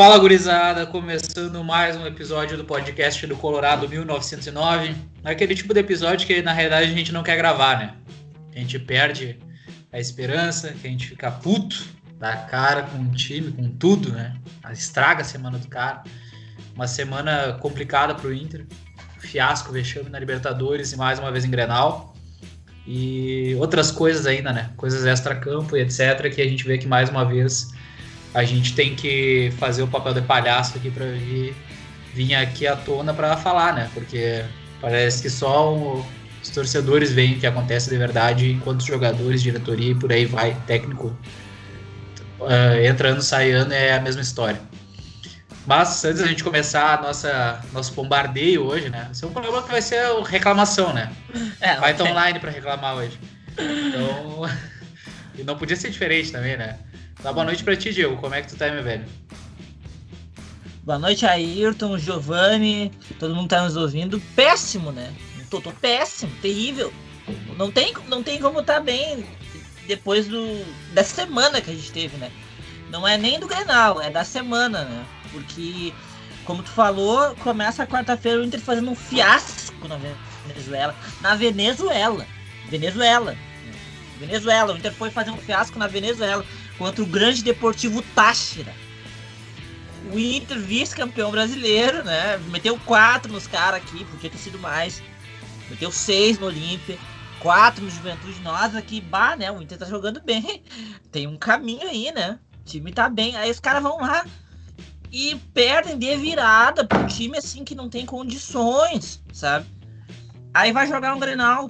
Fala gurizada, começando mais um episódio do podcast do Colorado 1909. Aquele tipo de episódio que na realidade a gente não quer gravar, né? A gente perde a esperança, que a gente fica puto da cara com o time, com tudo, né? Estraga a semana do cara. Uma semana complicada pro Inter. Fiasco, vexame na Libertadores e mais uma vez em Grenal. E outras coisas ainda, né? Coisas extra-campo e etc. que a gente vê que mais uma vez a gente tem que fazer o papel de palhaço aqui para vir, vir aqui à tona para falar, né? Porque parece que só o, os torcedores veem o que acontece de verdade, enquanto os jogadores, diretoria e por aí vai, técnico, uh, entrando, saindo, é a mesma história. Mas antes da gente começar a nossa nosso bombardeio hoje, né? Esse é um programa que vai ser reclamação, né? É, vai estar online para reclamar hoje. Então, e não podia ser diferente também, né? Dá boa noite pra ti, Diego. Como é que tu tá, meu velho? Boa noite, Ayrton, Giovanni, todo mundo tá nos ouvindo. Péssimo, né? Tô, tô péssimo, terrível. Não tem, não tem como tá bem depois do, da semana que a gente teve, né? Não é nem do Grenal, é da semana, né? Porque, como tu falou, começa quarta-feira o Inter fazendo um fiasco na Venezuela. Na Venezuela. Venezuela. Venezuela. O Inter foi fazer um fiasco na Venezuela contra o grande Deportivo Táchira. O Inter, vice-campeão brasileiro, né? Meteu quatro nos caras aqui, podia ter sido mais. Meteu seis no Olímpia, quatro no Juventude. Nós aqui, bah, né? O Inter tá jogando bem. Tem um caminho aí, né? O time tá bem. Aí os caras vão lá e perdem de virada pro time assim que não tem condições, sabe? Aí vai jogar um Grenal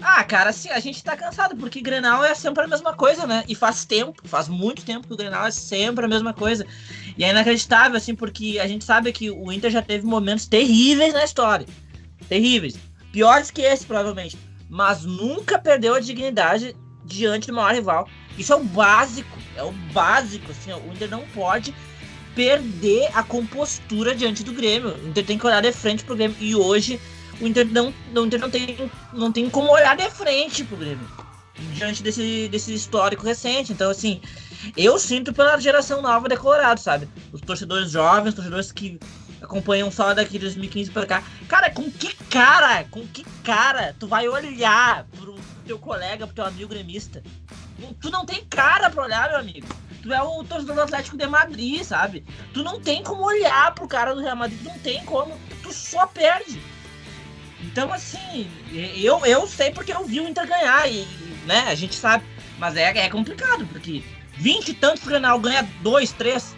ah, cara, assim, a gente tá cansado, porque Grenal é sempre a mesma coisa, né? E faz tempo, faz muito tempo que o Grenal é sempre a mesma coisa. E é inacreditável, assim, porque a gente sabe que o Inter já teve momentos terríveis na história. Terríveis. Piores que esse, provavelmente. Mas nunca perdeu a dignidade diante do maior rival. Isso é o básico, é o básico, assim, o Inter não pode perder a compostura diante do Grêmio. O Inter tem que olhar de frente pro Grêmio. E hoje o Inter não, o Inter não, tem, não tem como olhar de frente pro Grêmio. Diante desse, desse histórico recente. Então, assim, eu sinto pela geração nova de Colorado, sabe? Os torcedores jovens, torcedores que acompanham só daqui de 2015 pra cá. Cara, com que cara, com que cara tu vai olhar pro teu colega, pro teu amigo gremista? Tu não tem cara pra olhar, meu amigo. Tu é o torcedor do Atlético de Madrid, sabe? Tu não tem como olhar pro cara do Real Madrid, tu não tem como. Tu só perde. Então, assim, eu, eu sei porque eu vi o Inter ganhar, e, né, a gente sabe. Mas é, é complicado, porque 20 e tantos pro Grenal ganha 2, 3.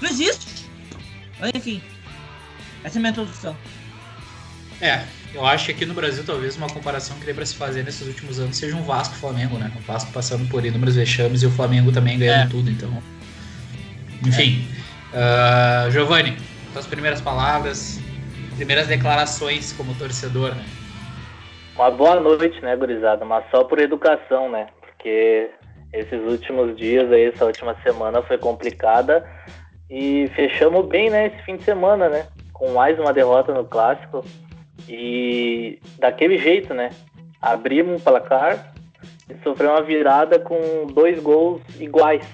Não existe. Mas, enfim, essa é a minha introdução. É, eu acho que aqui no Brasil talvez uma comparação que dê para se fazer nesses últimos anos seja um Vasco Flamengo, né? O Vasco passando por inúmeros vexames e o Flamengo também ganhando é. tudo, então. Enfim. É. Uh, Giovanni, suas primeiras palavras, primeiras declarações como torcedor, né? Uma boa noite, né, gurizada? Mas só por educação, né? Porque esses últimos dias aí, essa última semana foi complicada e fechamos bem, né, esse fim de semana, né? Com mais uma derrota no clássico e daquele jeito, né? Abrimos um placar e sofreu uma virada com dois gols iguais.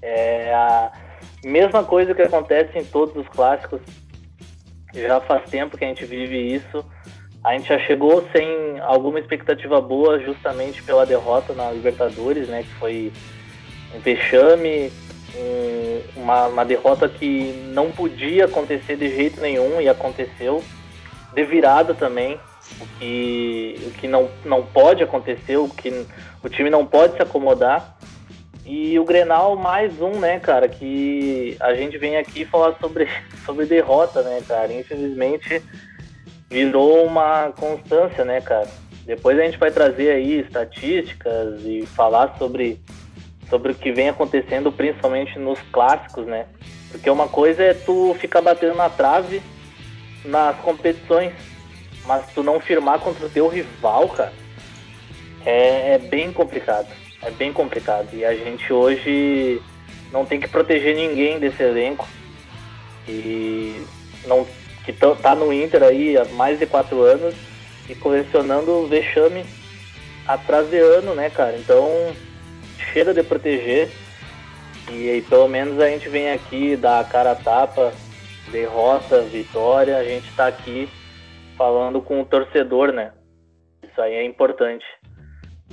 É a mesma coisa que acontece em todos os clássicos já faz tempo que a gente vive isso. A gente já chegou sem alguma expectativa boa, justamente pela derrota na Libertadores, né? Que foi um vexame, um, uma, uma derrota que não podia acontecer de jeito nenhum e aconteceu. De virada também, o que, o que não, não pode acontecer, o que o time não pode se acomodar. E o Grenal, mais um, né, cara, que a gente vem aqui falar sobre, sobre derrota, né, cara. Infelizmente, virou uma constância, né, cara. Depois a gente vai trazer aí estatísticas e falar sobre, sobre o que vem acontecendo, principalmente nos clássicos, né. Porque uma coisa é tu ficar batendo na trave nas competições, mas tu não firmar contra o teu rival, cara, é, é bem complicado é bem complicado. E a gente hoje não tem que proteger ninguém desse elenco. E não que tá no Inter aí há mais de quatro anos e colecionando vexame atrás de ano, né, cara? Então chega de proteger. E, e pelo menos a gente vem aqui, dá a cara a tapa, derrota, vitória, a gente está aqui falando com o torcedor, né? Isso aí é importante.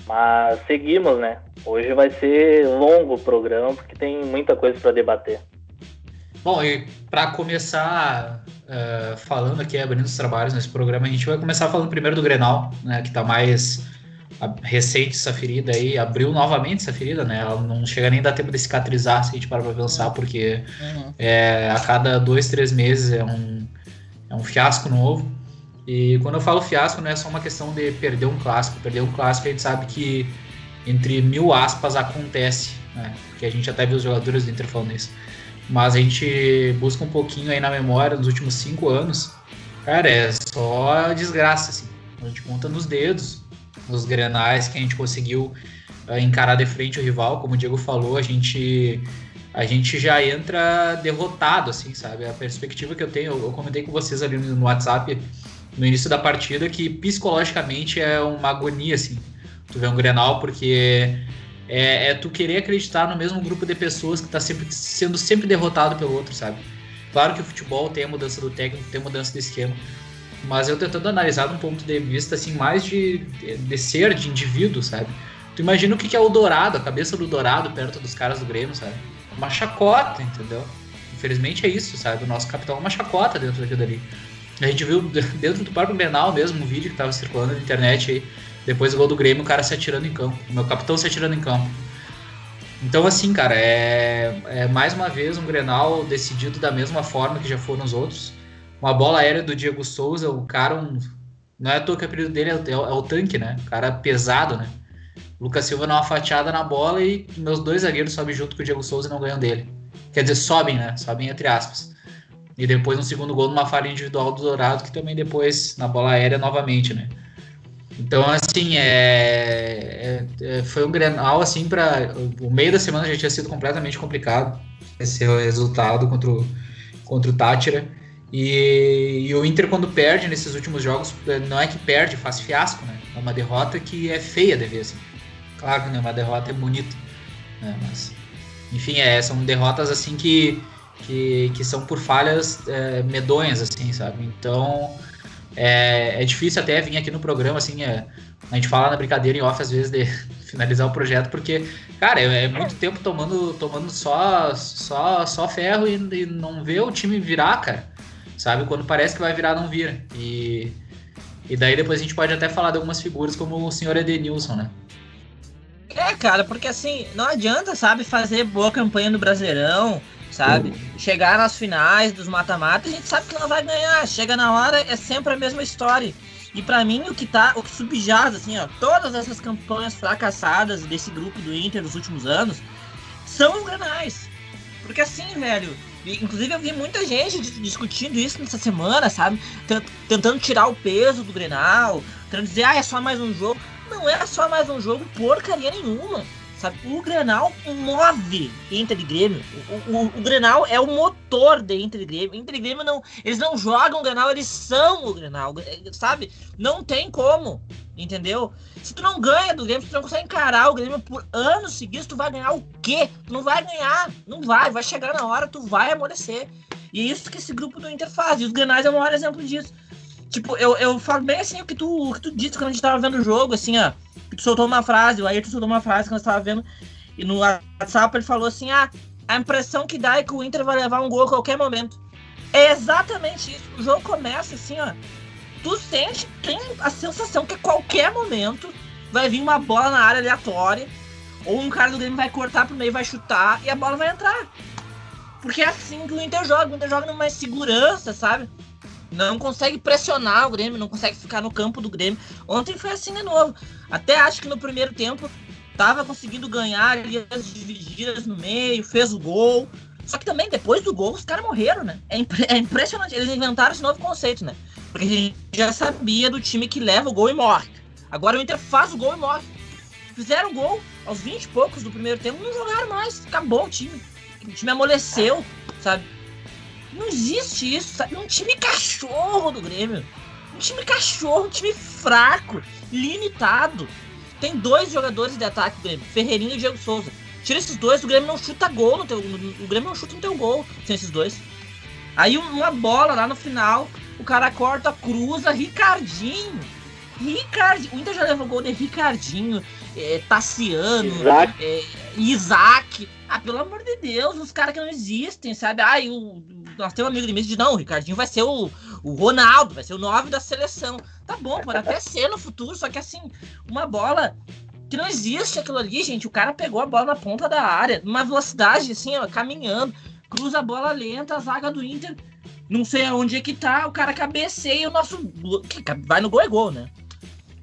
Mas seguimos, né? Hoje vai ser longo o programa porque tem muita coisa para debater. Bom, e para começar uh, falando aqui, abrindo os trabalhos nesse programa, a gente vai começar falando primeiro do Grenal, né? Que está mais recente essa ferida aí, abriu novamente essa ferida, né? Ela não chega nem a dar tempo de cicatrizar se a gente parar pra pensar, porque uhum. é, a cada dois, três meses é um, é um fiasco novo. E quando eu falo fiasco, não é só uma questão de perder um clássico. Perder um clássico a gente sabe que entre mil aspas acontece, né? Porque a gente até viu os jogadores do Inter falando isso. Mas a gente busca um pouquinho aí na memória dos últimos cinco anos. Cara, é só desgraça, assim. A gente conta nos dedos os grenais que a gente conseguiu uh, encarar de frente o rival, como o Diego falou, a gente a gente já entra derrotado, assim, sabe? A perspectiva que eu tenho, eu comentei com vocês ali no WhatsApp no início da partida que psicologicamente é uma agonia, assim, tu vê um Grenal, porque é, é tu querer acreditar no mesmo grupo de pessoas que tá sempre sendo sempre derrotado pelo outro, sabe? Claro que o futebol tem a mudança do técnico, tem a mudança do esquema, mas eu tentando analisar de um ponto de vista assim mais de, de, ser, de indivíduo, sabe? Tu imagina o que é o Dourado, a cabeça do Dourado perto dos caras do Grêmio, sabe? Uma chacota, entendeu? Infelizmente é isso, sabe? O nosso capitão é uma chacota dentro daquilo ali. A gente viu dentro do próprio Grenal mesmo um vídeo que estava circulando na internet aí, depois do gol do Grêmio, o cara se atirando em campo. O meu capitão se atirando em campo. Então, assim, cara, é, é mais uma vez um Grenal decidido da mesma forma que já foram os outros uma bola aérea do Diego Souza, o cara, um, não é à toa que o apelido dele é, é, é, o tanque, né? O cara pesado, né? Lucas Silva dá uma fatiada na bola e meus dois zagueiros sobem junto com o Diego Souza e não ganham dele. Quer dizer, sobem, né? Sobem entre aspas. E depois um segundo gol numa falha individual do Dourado, que também depois na bola aérea novamente, né? Então, assim, é, é, é foi um Grenal, assim, para o meio da semana já tinha sido completamente complicado esse resultado contra o, contra o Tátira. E, e, o Inter, quando perde nesses últimos jogos, não é que perde, faz fiasco, né? É uma derrota que é feia de ver, assim. Claro que né, uma derrota é bonita, né? Mas, enfim, é, são derrotas, assim, que, que, que são por falhas é, medonhas, assim, sabe? Então, é, é difícil até vir aqui no programa, assim, é, a gente fala na brincadeira em off, às vezes, de finalizar o projeto, porque, cara, é, é muito tempo tomando, tomando só, só, só ferro e, e não ver o time virar, cara sabe? Quando parece que vai virar, não vira. E, e daí depois a gente pode até falar de algumas figuras como o senhor Edenilson, né? É, cara, porque assim, não adianta, sabe, fazer boa campanha no Brasileirão, sabe? Uhum. Chegar nas finais dos mata-mata, a gente sabe que não vai ganhar. Chega na hora, é sempre a mesma história. E para mim, o que tá, o que subjaz, assim, ó, todas essas campanhas fracassadas desse grupo do Inter nos últimos anos são os granais. Porque assim, velho, Inclusive, eu vi muita gente discutindo isso nessa semana, sabe? Tentando tirar o peso do Grenal, tentando dizer, ah, é só mais um jogo. Não é só mais um jogo, porcaria nenhuma. Sabe? O Grenal move Inter e Grêmio. O, o, o, Grenal é o motor de Inter e Grêmio. Inter e Grêmio não. Eles não jogam o Grenal, eles são o Grenal. Sabe? Não tem como. Entendeu? Se tu não ganha do Grêmio, se tu não consegue encarar o Grêmio por anos seguidos, tu vai ganhar o quê? Tu não vai ganhar. Não vai. Vai chegar na hora, tu vai amolecer. E é isso que esse grupo do Inter faz. E os Grenais é o maior exemplo disso. Tipo, eu, eu falo bem assim o que, tu, o que tu disse quando a gente tava vendo o jogo, assim, ó. Que tu soltou uma frase, o Ayrton soltou uma frase quando tava vendo. E no WhatsApp ele falou assim: ah, a impressão que dá é que o Inter vai levar um gol a qualquer momento. É exatamente isso. O jogo começa assim, ó. Tu sente, tem a sensação que a qualquer momento vai vir uma bola na área aleatória. Ou um cara do Grêmio vai cortar pro meio, vai chutar e a bola vai entrar. Porque é assim que o Inter joga. O Inter joga numa segurança, sabe? Não consegue pressionar o Grêmio, não consegue ficar no campo do Grêmio. Ontem foi assim de novo. Até acho que no primeiro tempo tava conseguindo ganhar ali as divididas no meio, fez o gol. Só que também depois do gol os caras morreram, né? É, impre é, impressionante. Eles inventaram esse novo conceito, né? Porque a gente já sabia do time que leva o gol e morre. Agora o Inter faz o gol e morre. Fizeram gol aos 20 e poucos do primeiro tempo, não jogaram mais. Acabou o time. O time amoleceu, sabe? Não existe isso, sabe? Um time cachorro do Grêmio. Um time cachorro, um time fraco, limitado. Tem dois jogadores de ataque do Grêmio, Ferreirinho e Diego Souza. Tira esses dois, o Grêmio não chuta gol no teu. O Grêmio não chuta no teu gol sem esses dois. Aí uma bola lá no final, o cara corta, cruza, Ricardinho. Ricardinho. O Inter já levou gol de Ricardinho, é, Tassiano, Isaac. É, Isaac. Ah, pelo amor de Deus, os caras que não existem, sabe? Ah, o, nós temos um amigo de mim que diz, não, o Ricardinho vai ser o, o Ronaldo, vai ser o 9 da seleção. Tá bom, pode até ser no futuro, só que assim, uma bola que não existe aquilo ali, gente. O cara pegou a bola na ponta da área, numa velocidade assim, ó, caminhando, cruza a bola lenta, a zaga do Inter, não sei aonde é que tá, o cara cabeceia o nosso. Vai no gol é gol, né?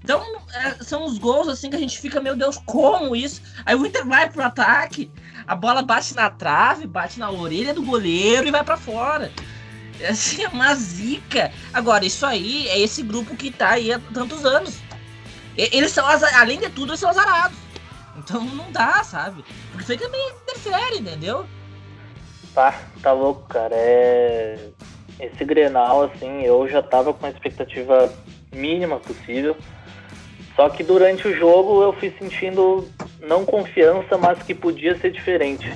Então, é, são os gols assim que a gente fica, meu Deus, como isso? Aí o Inter vai pro ataque, a bola bate na trave, bate na orelha do goleiro e vai para fora. É assim, é uma zica. Agora, isso aí é esse grupo que tá aí há tantos anos. Eles são, além de tudo, eles são azarados. Então não dá, sabe? Porque isso aí também interfere, entendeu? Tá, tá louco, cara. É... Esse Grenal, assim, eu já tava com a expectativa mínima possível. Só que durante o jogo eu fui sentindo não confiança, mas que podia ser diferente.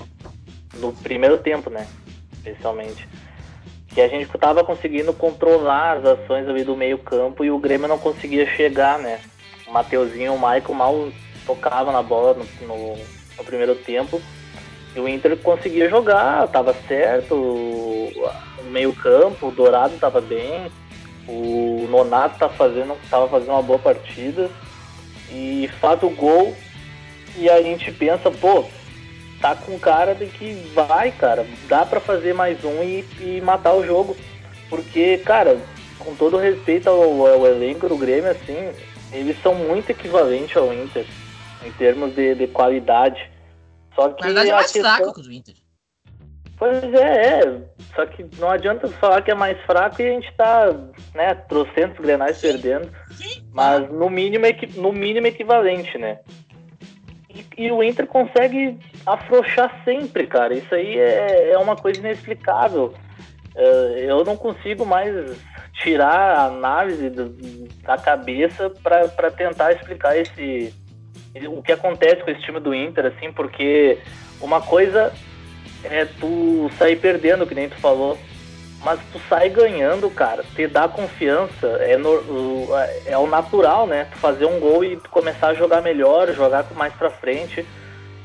No primeiro tempo, né? Especialmente. Que a gente estava conseguindo controlar as ações ali do meio campo e o Grêmio não conseguia chegar, né? O Mateuzinho o Michael mal tocavam na bola no, no, no primeiro tempo. E o Inter conseguia jogar, tava certo, o meio campo, o Dourado tava bem, o Nonato tá fazendo, tava fazendo uma boa partida e faz o gol e a gente pensa, pô, tá com cara de que vai, cara, dá para fazer mais um e, e, matar o jogo. Porque, cara, com todo respeito ao, ao, elenco do Grêmio, assim, eles são muito equivalentes ao Inter, em termos de, de qualidade. Só que. Na verdade é mais questão... fraco que o Inter. Pois é, é, só que não adianta falar que é mais fraco e a gente tá, né, trocentos grenais Sim. perdendo. Mas no mínimo, no mínimo equivalente, né? E, e, o Inter consegue afrouxar sempre, cara. Isso aí é, é uma coisa inexplicável. É, eu não consigo mais tirar a análise da cabeça para tentar explicar esse o que acontece com esse time do Inter, assim, porque uma coisa é tu sair perdendo, que nem tu falou. Mas tu sai ganhando, cara, te dá confiança, é, no, é o natural, né? Tu fazer um gol e tu começar a jogar melhor, jogar mais pra frente.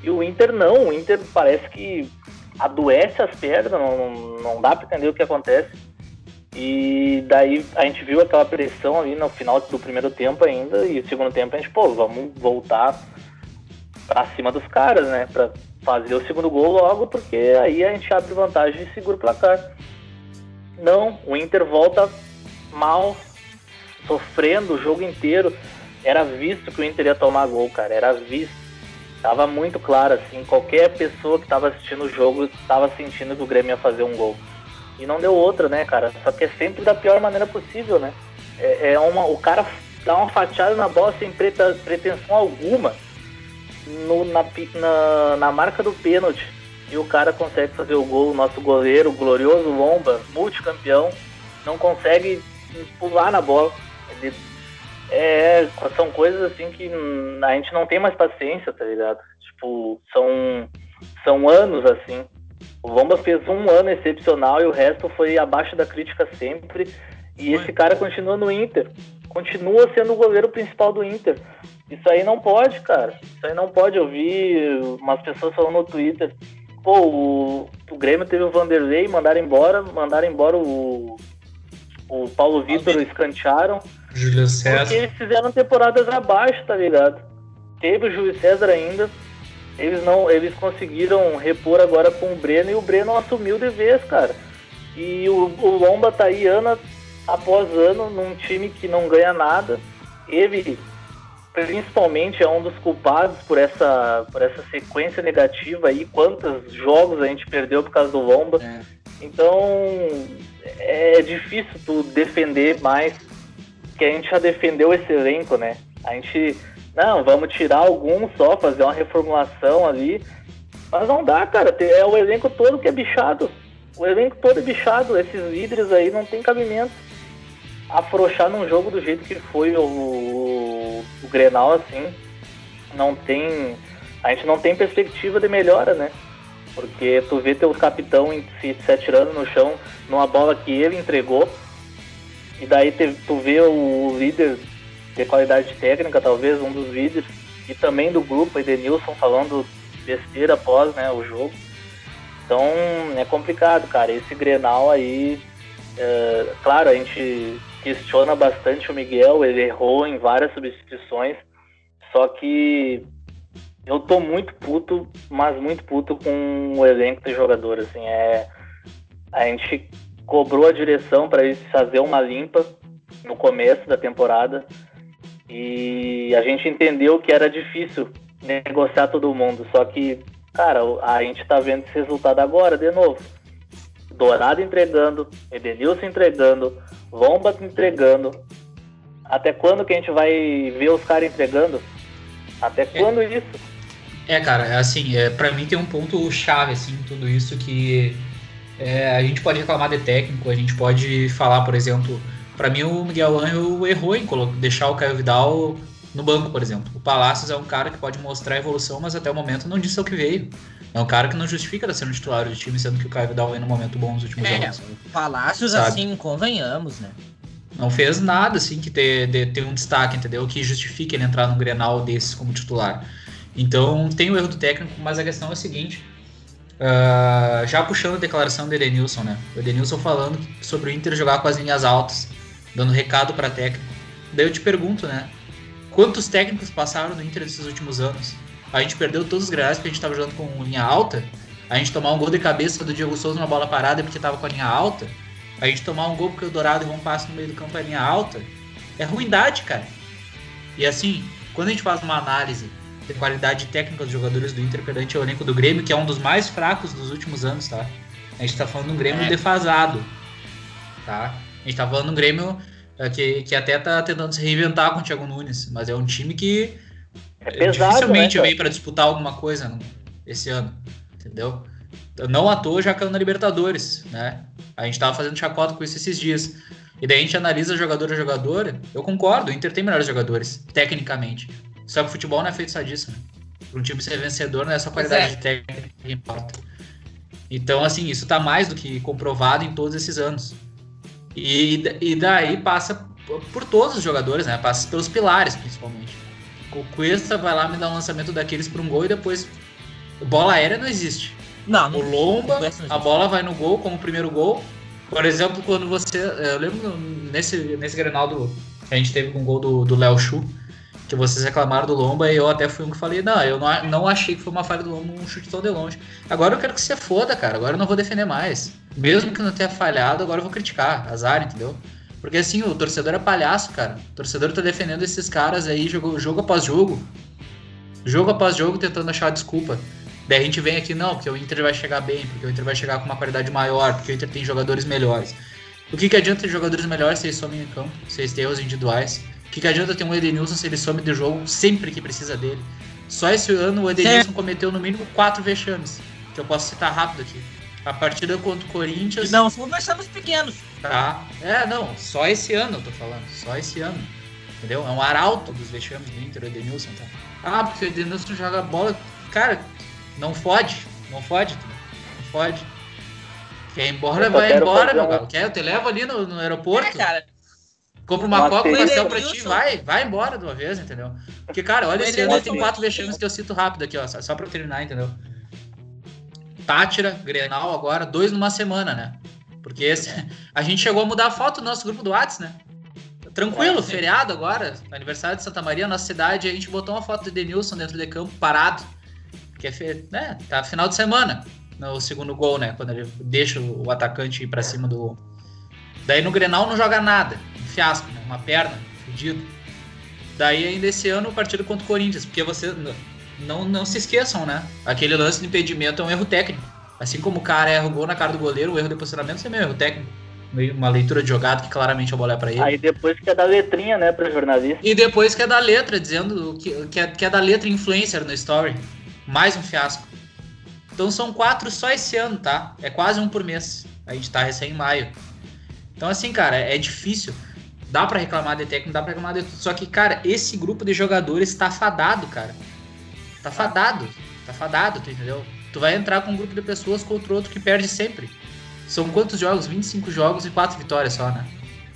E o Inter não, o Inter parece que adoece as pernas, não, não dá pra entender o que acontece. E daí a gente viu aquela pressão ali no final do primeiro tempo ainda, e o segundo tempo a gente, pô, vamos voltar pra cima dos caras, né? Pra fazer o segundo gol logo, porque aí a gente abre vantagem e segura o placar. Não, o Inter volta mal, sofrendo o jogo inteiro. Era visto que o Inter ia tomar gol, cara. Era visto. Tava muito claro, assim. Qualquer pessoa que estava assistindo o jogo estava sentindo que o Grêmio ia fazer um gol. E não deu outra, né, cara? Só que é sempre da pior maneira possível, né? É, é uma, o cara dá uma fatiada na bola sem pretensão alguma no, na, na, na marca do pênalti e o cara consegue fazer o gol. O nosso goleiro, o glorioso Lomba, multicampeão, não consegue pular na bola. Ele, é, são coisas assim que a gente não tem mais paciência, tá ligado? Tipo, são, são anos assim. O Lomba fez um ano excepcional e o resto foi abaixo da crítica sempre. E esse cara continua no Inter. Continua sendo o goleiro principal do Inter. Isso aí não pode, cara. Isso aí não pode. Eu vi umas pessoas falando no Twitter. Pô, o, o Grêmio teve o Vanderlei, mandaram embora, mandaram embora o, o Paulo Vitor, escantearam. Júlio César. Porque eles fizeram temporadas abaixo, tá ligado? Teve o Júlio César ainda. Eles não, eles conseguiram repor agora com o Breno e o Breno assumiu de vez, cara. E o, o Lomba tá aí ano após ano num time que não ganha nada. Ele principalmente é um dos culpados por essa, por essa sequência negativa aí, quantos jogos a gente perdeu por causa do Lomba. É. Então é difícil tu defender mais, que a gente já defendeu esse elenco, né? A gente, não, vamos tirar alguns só, fazer uma reformulação ali. Mas não dá, cara. É o elenco todo que é bichado. O elenco todo é bichado. Esses líderes aí não tem cabimento afrouxar num jogo do jeito que foi o, o, Grenal, assim, não tem. a gente não tem perspectiva de melhora, né? Porque tu vê teu capitão se, se atirando no chão numa bola que ele entregou, e daí te, tu vê o líder de qualidade técnica, talvez um dos líderes, e também do grupo, Edenilson, falando besteira após né, o jogo. Então é complicado, cara. Esse Grenal aí, é, claro, a gente questiona bastante o Miguel, ele errou em várias substituições, só que eu tô muito puto, mas muito puto com o elenco de jogadores. Assim, é, a gente cobrou a direção para eles fazer uma limpa no começo da temporada e a gente entendeu que era difícil negociar todo mundo, só que Cara, a gente tá vendo esse resultado agora, de novo. Dourado entregando, Edenilson entregando, Lomba entregando. Até quando que a gente vai ver os caras entregando? Até é. quando é. isso? É, cara, é assim, é, para mim tem um ponto chave, assim, tudo isso que é, a gente pode reclamar de técnico, a gente pode falar, por exemplo, para mim o Miguel Angel errou em deixar o Caio Vidal no banco, por exemplo. O Palácios é um cara que pode mostrar a evolução, mas até o momento não disse o que veio. É um cara que não justifica estar sendo titular do time, sendo que o Caio Vidal vem no momento bom nos últimos é, anos. Palácios, sabe? assim, convenhamos, né? Não fez nada, assim, que ter, de, ter um destaque, entendeu? Que justifique ele entrar num Grenal desses como titular. Então, tem o erro do técnico, mas a questão é a seguinte. Uh, já puxando a declaração do Edenilson, né? O Edenilson falando sobre o Inter jogar com as linhas altas, dando recado para técnico. Daí eu te pergunto, né? Quantos técnicos passaram no Inter nesses últimos anos? A gente perdeu todos os graus porque a gente estava jogando com linha alta. A gente tomar um gol de cabeça do Diego Souza numa bola parada porque estava com a linha alta. A gente tomar um gol porque o Dourado errou um passe no meio do campo a linha alta. É ruindade, cara. E assim, quando a gente faz uma análise de qualidade técnica dos jogadores do Inter perante o elenco do Grêmio, que é um dos mais fracos dos últimos anos, tá? A gente tá falando de um Grêmio é. defasado, tá? A gente tá falando de um Grêmio é, que, que até tá tentando se reinventar com o Thiago Nunes, mas é um time que é pesado, dificilmente né, veio para disputar alguma coisa esse ano, entendeu? Não à toa já caiu na Libertadores, né? A gente tava fazendo chacota com isso esses dias. E daí a gente analisa jogador a jogador. Eu concordo, o Inter tem melhores jogadores, tecnicamente. Só que o futebol não é feito só disso, né? Para um time ser vencedor não é só qualidade é. de técnica que importa. Então, assim, isso tá mais do que comprovado em todos esses anos. E, e daí passa por todos os jogadores, né? Passa pelos pilares, principalmente. O Cuesta vai lá me dar um lançamento daqueles para um gol e depois. Bola aérea não existe. Não, não O Lomba, a bola vai no gol como primeiro gol. Por exemplo, quando você. Eu lembro nesse, nesse Grenal do, que a gente teve com o gol do Léo Chu que vocês reclamaram do Lomba e eu até fui um que falei, não, eu não, não achei que foi uma falha do Lomba um chute tão de longe. Agora eu quero que você foda, cara. Agora eu não vou defender mais. Mesmo que não tenha falhado, agora eu vou criticar. Azar, entendeu? Porque assim, o torcedor é palhaço, cara. O torcedor tá defendendo esses caras aí jogo, jogo após jogo. Jogo após jogo tentando achar desculpa. Daí a gente vem aqui, não, porque o Inter vai chegar bem, porque o Inter vai chegar com uma qualidade maior, porque o Inter tem jogadores melhores. O que, que adianta ter jogadores melhores se eles somem em campo, se eles têm erros individuais? O que, que adianta ter um Edenilson se ele some do jogo sempre que precisa dele? Só esse ano o Edenilson cometeu no mínimo quatro vexames, que eu posso citar rápido aqui. A partida contra o Corinthians. Não, são vexames pequenos. Tá. É, não, só esse ano eu tô falando. Só esse ano. Entendeu? É um arauto dos vexames do Inter, o Edenilson, tá? Ah, porque o Edenilson joga bola. Cara, não fode. Não fode, não fode. Quer ir embora, vai embora, meu um... Quer? Eu te levo ali no, no aeroporto. É, cara. Compra uma coca, um pastel pra ti, vai, vai embora de uma vez, entendeu? Porque, cara, olha esse ano tem quatro vexames que eu cito rápido aqui, ó, só pra terminar, entendeu? Tátira, Grenal agora, dois numa semana, né? Porque esse, a gente chegou a mudar a foto do nosso grupo do Whats, né? Tranquilo, é, feriado agora, aniversário de Santa Maria, nossa cidade, a gente botou uma foto do Denilson dentro de campo, parado. Porque é, né, tá final de semana, no segundo gol, né? Quando ele deixa o atacante ir pra cima do. Daí no Grenal não joga nada fiasco, né? uma perna, fudido. Daí ainda esse ano o partido contra o Corinthians, porque você não, não se esqueçam, né? Aquele lance de impedimento é um erro técnico. Assim como o cara erra o gol na cara do goleiro, o erro de posicionamento é um erro técnico. Uma leitura de jogado que claramente a bola é pra ele. Aí depois que é da letrinha, né, pro jornalista. E depois que é da letra, dizendo que, que, é, que é da letra influencer no story. Mais um fiasco. Então são quatro só esse ano, tá? É quase um por mês. A gente tá recém em maio. Então, assim, cara, é difícil. Dá para reclamar de técnico, dá pra reclamar de tudo. Só que, cara, esse grupo de jogadores tá fadado, cara. tá fadado. Tá fadado, tu entendeu? Tu vai entrar com um grupo de pessoas contra outro que perde sempre. São quantos jogos? 25 jogos e 4 vitórias só, né?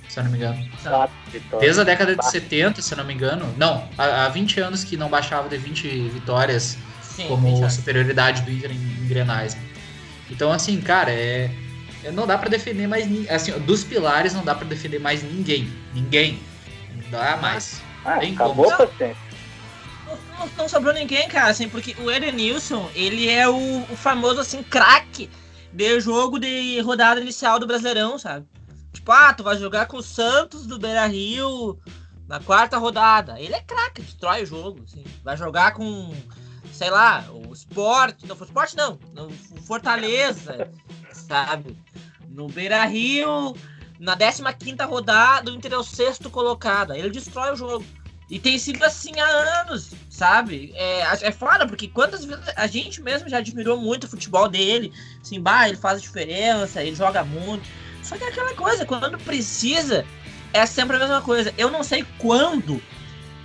Se eu não me engano. Quatro vitórias. Desde a década de 70, se eu não me engano. Não, há há 20 anos que não baixava de 20 vitórias Sim, como gente, superioridade do Inter em, em Grenais. né? Então, assim, cara, é, é- não dá pra defender mais assim, dos pilares não dá pra defender mais ninguém, ninguém. Não dá mais. Ah, Tem acabou como. a paciência. Não, não- sobrou ninguém, cara, assim, porque o Edenilson, ele é o, o famoso, assim, craque de jogo de rodada inicial do Brasileirão, sabe? Tipo, ah, tu vai jogar com o Santos do Beira-Rio na quarta rodada. Ele é craque, destrói o jogo, assim. Vai jogar com, sei lá, o Sport, não, o Sport não, no Fortaleza, sabe? No Beira-Rio, na 15ª rodada, o Inter é o sexto colocado. Ele destrói o jogo. E tem sido assim há anos, sabe? É, é foda, porque quantas vezes a gente mesmo já admirou muito o futebol dele. Assim, bah, ele faz a diferença, ele joga muito. Só que é aquela coisa, quando precisa, é sempre a mesma coisa. Eu não sei quando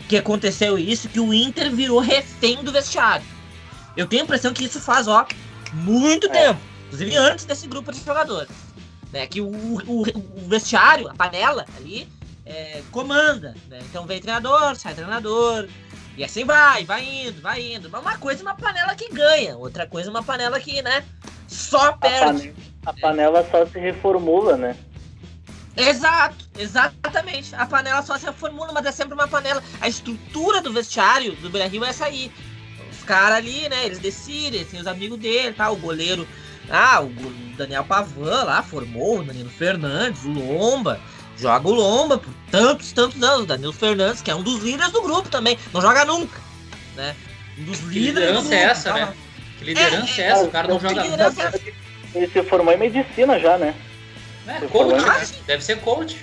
que aconteceu isso, que o Inter virou refém do vestiário. Eu tenho a impressão que isso faz, ó, muito É. tempo. Inclusive antes desse grupo de jogadores. Né? Que o, o, o vestiário, a panela ali, é, comanda. Né? Então vem treinador, sai treinador. E assim vai, vai indo, vai indo. Mas uma coisa é uma panela que ganha, outra coisa é uma panela que, né, só A, perde. pane- a panela só se reformula, né? Exato, exatamente. A panela só se reformula, mas é sempre uma panela. A estrutura do vestiário do Beira Rio é essa aí. Os caras ali, né? Eles decidem, tem os amigos dele, tá? O goleiro. Ah, o Daniel Pavan lá formou, o Danilo Fernandes, o Lomba. Joga o Lomba por tantos, tantos anos. O Danilo Fernandes, que é um dos líderes do grupo também. Não joga nunca, né? Um dos Que líderes do liderança grupo. é essa, tá? né? Que liderança é, É, essa? O cara não é, joga que nunca. liderança Ele se formou em medicina já, né? É, coach, né? Deve ser coach.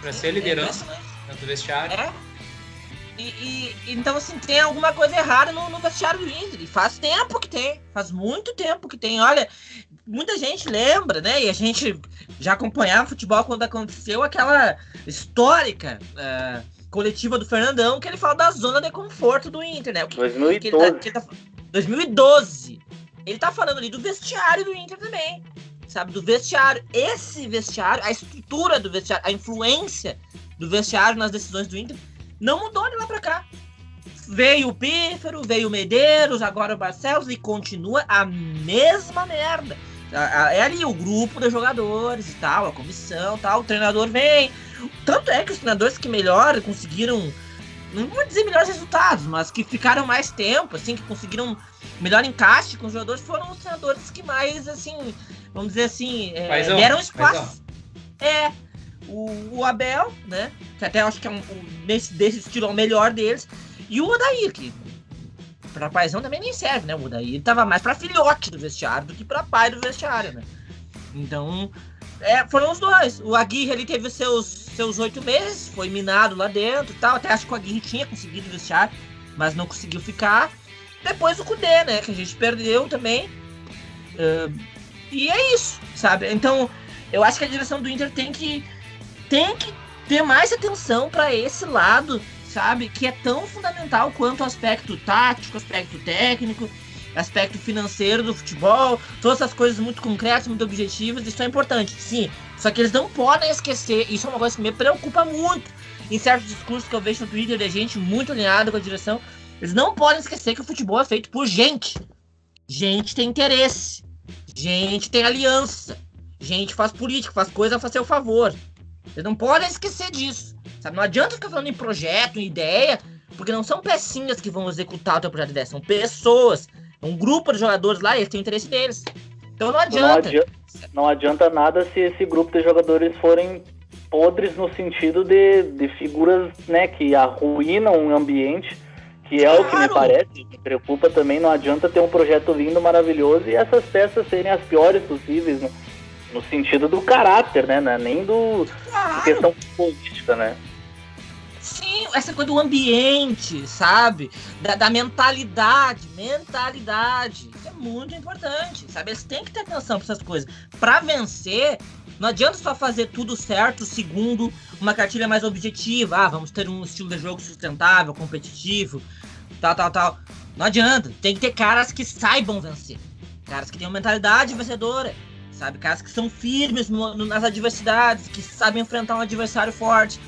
Pra ser liderança É dentro do vestiário. É. E, e- então, assim, tem alguma coisa errada no, no vestiário do Inter. E faz tempo que tem. Faz muito tempo que tem. Olha, muita gente lembra, né? E a gente já acompanhava futebol quando aconteceu aquela histórica eh, coletiva do Fernandão, que ele fala da zona de conforto do Inter, né? O que, que ele tá, 2012. que ele tá- 2012. Ele tá falando ali do vestiário do Inter também. Sabe? Do vestiário. Esse vestiário, a estrutura do vestiário, a influência do vestiário nas decisões do Inter não mudou de lá pra cá. Veio o Pífero, veio o Medeiros, agora o Barcelos e continua a mesma merda. É ali o grupo de jogadores e tal, a comissão e tal, o treinador vem. Tanto é que os treinadores que melhor conseguiram, não vou dizer melhores resultados, mas que ficaram mais tempo, assim, que conseguiram melhor encaixe com os jogadores, foram os treinadores que mais, assim, vamos dizer assim, é, Paizão, deram espaço. É, o, o Abel, né? Que até acho que é um, um desse, desse estilo é o melhor deles. E o Odair, que pra paizão também nem serve, né? O Odair tava mais pra filhote do vestiário do que pra pai do vestiário, né? Então, é, foram os dois. O Aguirre ele teve seus seus oito meses, foi minado lá dentro tal. Até acho que o Aguirre tinha conseguido o vestiário, mas não conseguiu ficar. Depois o Kudê, né? Que a gente perdeu também. Ah, e é isso, sabe? Então, eu acho que a direção do Inter tem que tem que ter mais atenção para esse lado, sabe? Que é tão fundamental quanto o aspecto tático, aspecto técnico, aspecto financeiro do futebol, todas essas coisas muito concretas, muito objetivas, isso é importante, sim. Só que eles não podem esquecer, isso é uma coisa que me preocupa muito em certos discursos que eu vejo no Twitter de gente muito alinhada com a direção. Eles não podem esquecer que o futebol é feito por gente. Gente tem interesse. Gente tem aliança. Gente faz política, faz coisa a seu favor. Vocês não podem esquecer disso. Sabe? Não adianta ficar falando em projeto, em ideia, porque não são pecinhas que vão executar o teu projeto de ideia, são pessoas. É um grupo de jogadores lá eles têm o interesse deles. Então não Não adianta. adianta, não adianta nada se esse grupo de jogadores forem podres no sentido de, de figuras né, que arruinam o ambiente, que é o que me Claro. parece, me preocupa também. Não adianta ter um projeto lindo, maravilhoso e essas peças serem as piores possíveis, no, no sentido do caráter, né? não é Nem do Claro. questão política, né? Sim, essa coisa do ambiente, sabe? Da, da mentalidade, mentalidade. Isso é muito importante, sabe? Eles têm que ter atenção para essas coisas. Para vencer, não adianta só fazer tudo certo segundo uma cartilha mais objetiva. Ah, vamos ter um estilo de jogo sustentável, competitivo, tal, tal, tal. Não adianta. Tem que ter caras que saibam vencer. Caras que tenham mentalidade vencedora. Sabe? Caras que são firmes no, no, nas adversidades, que sabem enfrentar um adversário forte.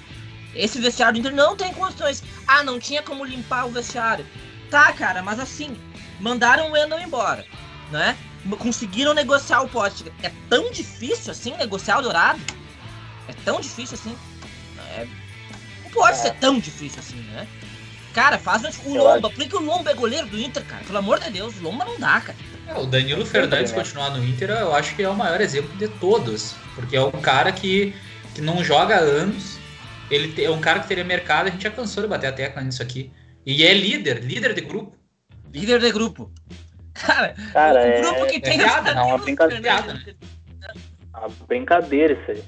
Esse vestiário do Inter não tem condições. Ah, não tinha como limpar o vestiário. Tá, cara, mas assim, mandaram o Wendel embora, né? Conseguiram negociar o poste. É tão difícil assim negociar o Dourado? É tão difícil assim? É... Não pode é. ser tão difícil assim, né? Cara, faz o Lomba. Por que o Lomba é goleiro do Inter, cara? Pelo amor de Deus, o Lomba não dá, cara. É, o Danilo Fernandes continuar no Inter, eu acho que é o maior exemplo de todos. Porque é um cara que, que não joga há anos. Ele é um cara que teria mercado, a gente já cansou de bater a tecla nisso aqui. E é líder, líder de grupo. Líder de grupo. Cara, cara o é, grupo que é tem piada, não, uma brincadeira. Né? Uma brincadeira isso aí.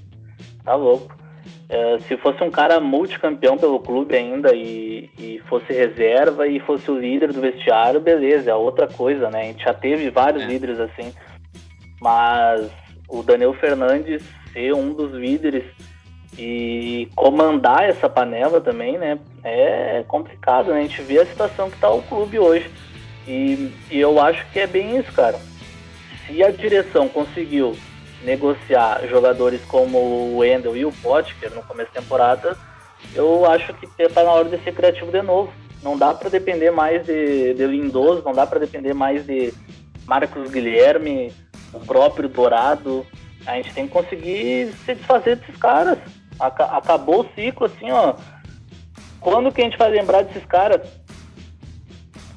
Tá louco. É, se fosse um cara multicampeão pelo clube ainda e, e, fosse reserva e fosse o líder do vestiário, beleza, é outra coisa, né? A gente já teve vários é. líderes assim. Mas o Daniel Fernandes ser um dos líderes e comandar essa panela também, né? É complicado, né? A gente vê a situação que está o clube hoje. E, e eu acho que é bem isso, cara. Se a direção conseguiu negociar jogadores como o Wendel e o Potker no começo da temporada, eu acho que está na hora de ser criativo de novo. Não dá para depender mais de, de Lindoso, não dá para depender mais de Marcos Guilherme, o próprio Dourado. A gente tem que conseguir se desfazer desses caras. Acabou o ciclo, assim, ó. Quando que a gente vai lembrar desses caras?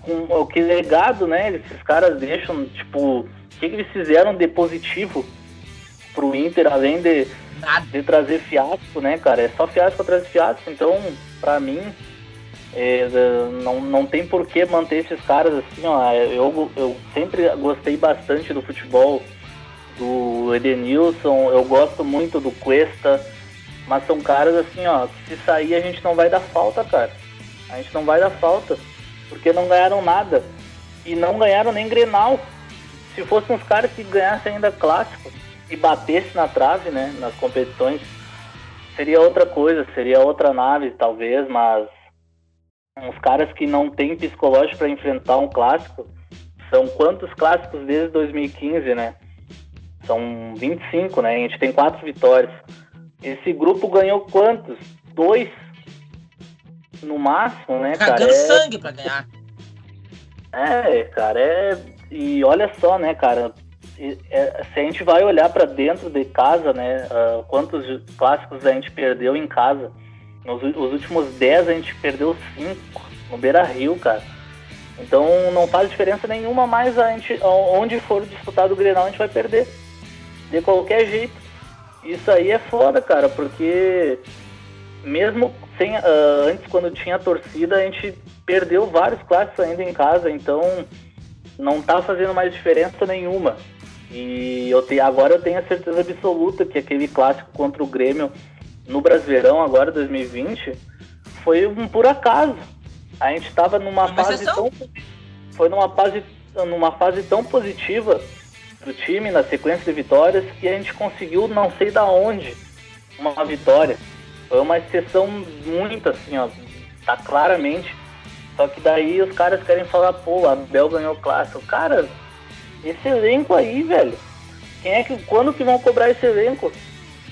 Com que legado, né? Esses caras deixam, tipo, o que, que eles fizeram de positivo pro Inter, além de, de trazer fiasco, né, cara? É só fiasco atrás de fiasco. Então, pra mim, é, não, não tem por que manter esses caras assim, ó. Eu, eu sempre gostei bastante do futebol do Edenilson, eu gosto muito do Cuesta, mas são caras assim, ó, se sair a gente não vai dar falta, cara. A gente não vai dar falta, porque não ganharam nada. E não ganharam nem Grenal. Se fossem uns caras que ganhassem ainda clássico, e batesse na trave, né, nas competições, seria outra coisa, seria outra nave talvez, mas uns caras que não têm psicológico para enfrentar um clássico, são quantos clássicos desde 2015, né? São 25, né? A gente tem quatro vitórias. Esse grupo ganhou quantos? Dois? No máximo, né, cara? É... sangue pra ganhar. É, cara, é. E olha só, né, cara? É, se a gente vai olhar para dentro de casa, né, uh, quantos clássicos a gente perdeu em casa, nos os últimos 10 a gente perdeu 5 no Beira Rio, cara. Então não faz diferença nenhuma mais a gente, onde for disputado o Grenal a gente vai perder. De qualquer jeito. Isso aí é foda, cara, porque mesmo sem, uh, antes quando tinha torcida a gente perdeu vários clássicos ainda em casa, então não tá fazendo mais diferença nenhuma. E eu te, agora eu tenho a certeza absoluta que aquele clássico contra o Grêmio no Brasileirão, agora 2020, foi um por acaso. A gente estava numa fase tão. Foi numa fase, numa fase tão positiva pro time, na sequência de vitórias, que a gente conseguiu não sei da onde uma vitória. Foi uma exceção muito assim, ó. Tá claramente. Só que daí os caras querem falar, pô, a Bel ganhou o clássico. Cara, esse elenco aí, velho. Quem é que, quando que vão cobrar esse elenco?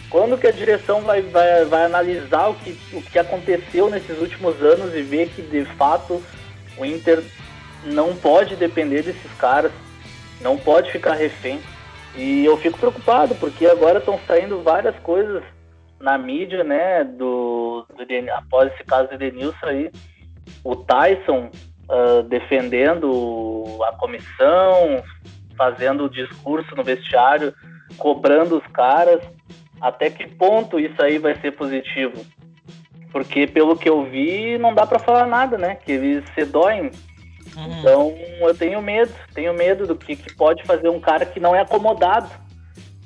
Quando que a direção vai, vai, vai analisar o que, o que aconteceu nesses últimos anos e ver que de fato o Inter não pode depender desses caras, não pode ficar refém. E eu fico preocupado, porque agora estão saindo várias coisas na mídia, né, do, do após esse caso de Denilson aí, o Tyson uh, defendendo a comissão, fazendo o discurso no vestiário, cobrando os caras. Até que ponto isso aí vai ser positivo? Porque pelo que eu vi, não dá para falar nada, né? Que eles se doem. Uhum. Então eu tenho medo, tenho medo do que, que pode fazer um cara que não é acomodado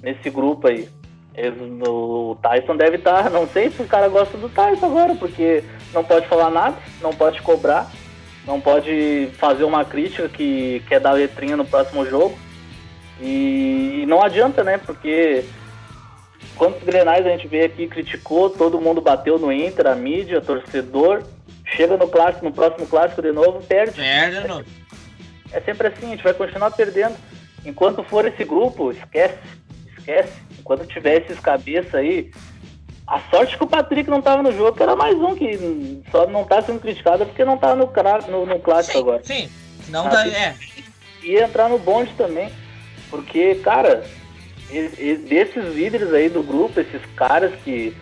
nesse grupo aí. O Tyson deve estar, tá, não sei se o cara gosta do Tyson agora, porque não pode falar nada, não pode cobrar não pode fazer uma crítica que quer dar letrinha no próximo jogo. E, não adianta, né? Porque quantos grenais a gente vê aqui criticou, todo mundo bateu no Inter, a mídia, torcedor, chega no clássico, no próximo clássico de novo, perde. Perde de novo. É sempre assim, a gente vai continuar perdendo. Enquanto for esse grupo, esquece, esquece. Enquanto tiver esses cabeça aí, a sorte que o Patrick não tava no jogo, que era mais um que só não tá sendo criticado porque não tá no, no, no clássico Sim, agora. sim. Não Ah, tá, é. E entrar no bonde também. Porque, cara, desses líderes aí do grupo, esses caras que,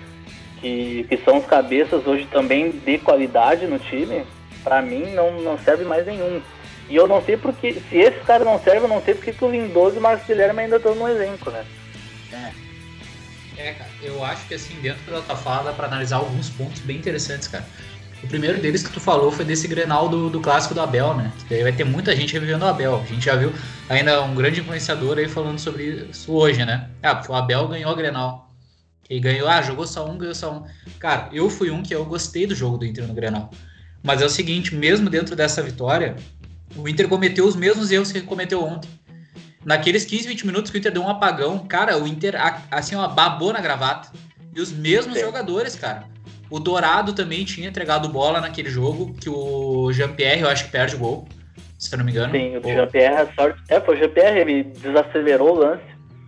que, que são os cabeças hoje também de qualidade no time, pra mim não, não serve mais nenhum. E eu não sei porque, se esses caras não servem, eu não sei porque que o Lindoso e o Marcos Guilherme ainda estão no elenco, né? É, cara, eu acho que assim, dentro da tua fala dá pra analisar alguns pontos bem interessantes, cara. O primeiro deles que tu falou foi desse Grenal do, do clássico do Abel, né? Que daí vai ter muita gente revivendo o Abel. A gente já viu ainda um grande influenciador aí falando sobre isso hoje, né? Ah, porque o Abel ganhou a Grenal. E ganhou, ah, jogou só um, ganhou só um. Cara, eu fui um que eu gostei do jogo do Inter no Grenal. Mas é o seguinte, mesmo dentro dessa vitória, o Inter cometeu os mesmos erros que cometeu ontem. Naqueles 15, 20 minutos que o Inter deu um apagão, cara, o Inter, assim, ó, babou na gravata. E os mesmos Sim. jogadores, cara. O Dourado também tinha entregado bola naquele jogo, que o Jean-Pierre, eu acho que perde o gol, se eu não me engano. Sim, o Jean-Pierre, a sorte. É, foi o Jean-Pierre, ele desacelerou o lance.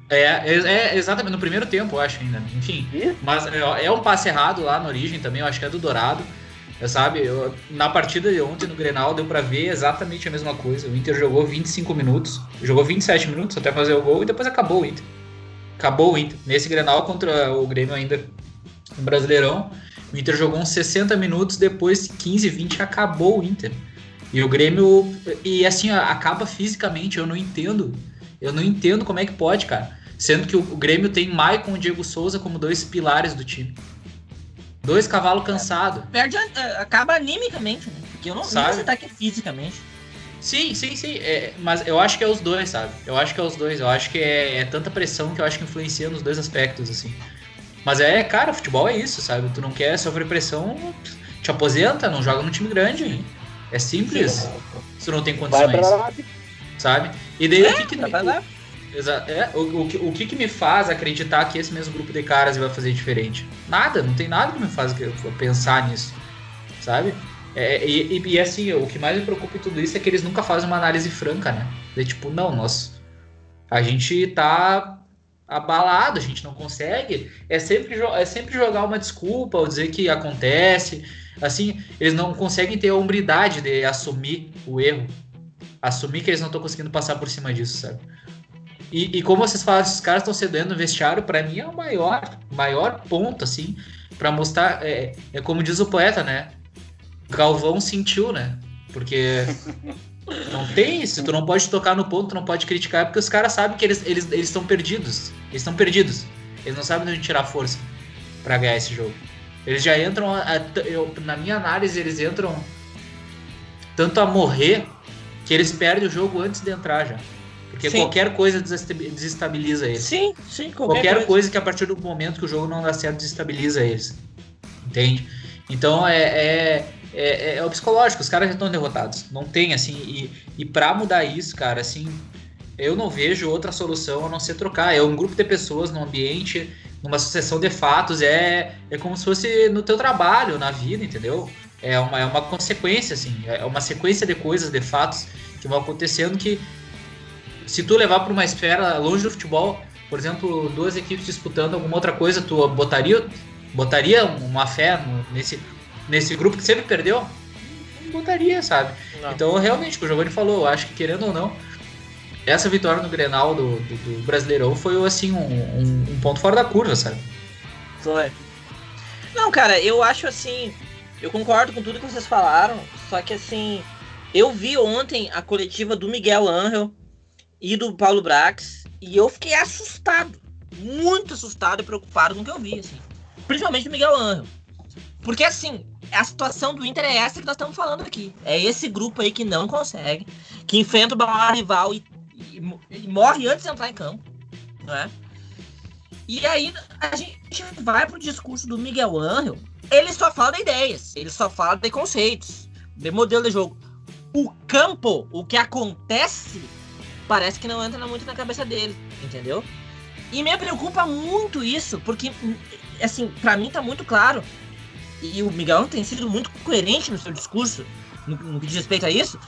É, é, é exatamente, no primeiro tempo, eu acho ainda. Enfim, Isso. Mas é, é um passe errado lá na origem também, eu acho que é do Dourado. É, sabe, eu- na partida de ontem no Grenal deu pra ver exatamente a mesma coisa. O Inter jogou 25 minutos, jogou 27 minutos até fazer o gol e depois acabou o Inter. Acabou o Inter. Nesse Grenal contra o Grêmio ainda no Brasileirão, o Inter jogou uns 60 minutos, depois 15, 20 acabou o Inter. E o Grêmio e assim, acaba fisicamente, eu não entendo. Eu não entendo como é que pode, cara. Sendo que o Grêmio tem Maicon e Diego Souza como dois pilares do time. Dois cavalos cansados. Perde, acaba animicamente, né? Porque eu não, Sabe? vou citar que é fisicamente. Sim, sim, sim. é, mas eu acho que é os dois, sabe? Eu acho que é os dois. Eu acho que é, é tanta pressão que eu acho que influencia nos dois aspectos, assim. Mas é, cara, futebol é isso, sabe? Tu não quer sofrer pressão, te aposenta, não joga num time grande. É simples. Se tu não tem Vai condições, pra lá. sabe? E daí o que que, Vai pra lá. Exa- é, o, o, que- o que que me faz acreditar que esse mesmo grupo de caras vai fazer diferente? Nada, não tem nada que me faz pensar nisso, sabe? É, e, e- assim, o que mais me preocupa em tudo isso é que eles nunca fazem uma análise franca, né? Tipo, não, nós. A gente tá abalado, a gente não consegue. É sempre, é sempre jogar uma desculpa ou dizer que acontece. Assim, eles não conseguem ter a hombridade de assumir o erro. Assumir que eles não estão conseguindo passar por cima disso, sabe? E, e como vocês falaram, esses caras estão cedendo no vestiário, pra mim é o maior, maior ponto, assim, pra mostrar. É, é como diz o poeta, né? Galvão sentiu, né? Porque não tem isso, tu não pode tocar no ponto, tu não pode criticar, porque os caras sabem que eles estão eles, eles perdidos. Eles estão perdidos. Eles não sabem de onde tirar força pra ganhar esse jogo. Eles já entram, a- eu- na minha análise, eles entram tanto a morrer que eles perdem o jogo antes de entrar já. Porque Sim. qualquer coisa desestabi- desestabiliza eles. Sim, sim, qualquer, Qualquer coisa. coisa que a partir do momento que o jogo não dá certo desestabiliza eles. Entende? Então é, é, é, é o psicológico, os caras já estão derrotados. Não tem, assim, e, e pra mudar isso, cara, assim, eu não vejo outra solução a não ser trocar. É um grupo de pessoas num ambiente, numa sucessão de fatos, é, é como se fosse no teu trabalho, na vida, entendeu? É uma, é uma consequência, assim, é uma sequência de coisas, de fatos que vão acontecendo que se tu levar para uma esfera longe do futebol, por exemplo, duas equipes disputando alguma outra coisa, tu botaria, botaria uma fé nesse, nesse grupo que sempre perdeu? Não botaria, sabe? Não. Então, realmente, o que o Giovanni falou, eu acho que querendo ou não, essa vitória no Grenal do, do, do Brasileirão foi assim um, um- um ponto fora da curva, sabe? Foi. Não, cara, eu acho assim. Eu concordo com tudo que vocês falaram. Só que assim. Eu vi ontem a coletiva do Miguel Angel e do Paulo Brax. E eu fiquei assustado. Muito assustado e preocupado com o que eu vi, assim. Principalmente do Miguel Angel. Porque assim, a situação do Inter é essa que nós estamos falando aqui. É esse grupo aí que não consegue, que enfrenta o maior rival e, e- e morre antes de entrar em campo. Não é? E aí a gente vai pro discurso do Miguel Angel, ele só fala de ideias, ele só fala de conceitos, de modelo de jogo. O campo, o que acontece, parece que não entra muito na cabeça dele, entendeu? E me preocupa muito isso, porque, assim, pra mim tá muito claro e o Miguel tem sido muito coerente no seu discurso, no, no que diz respeito a isso,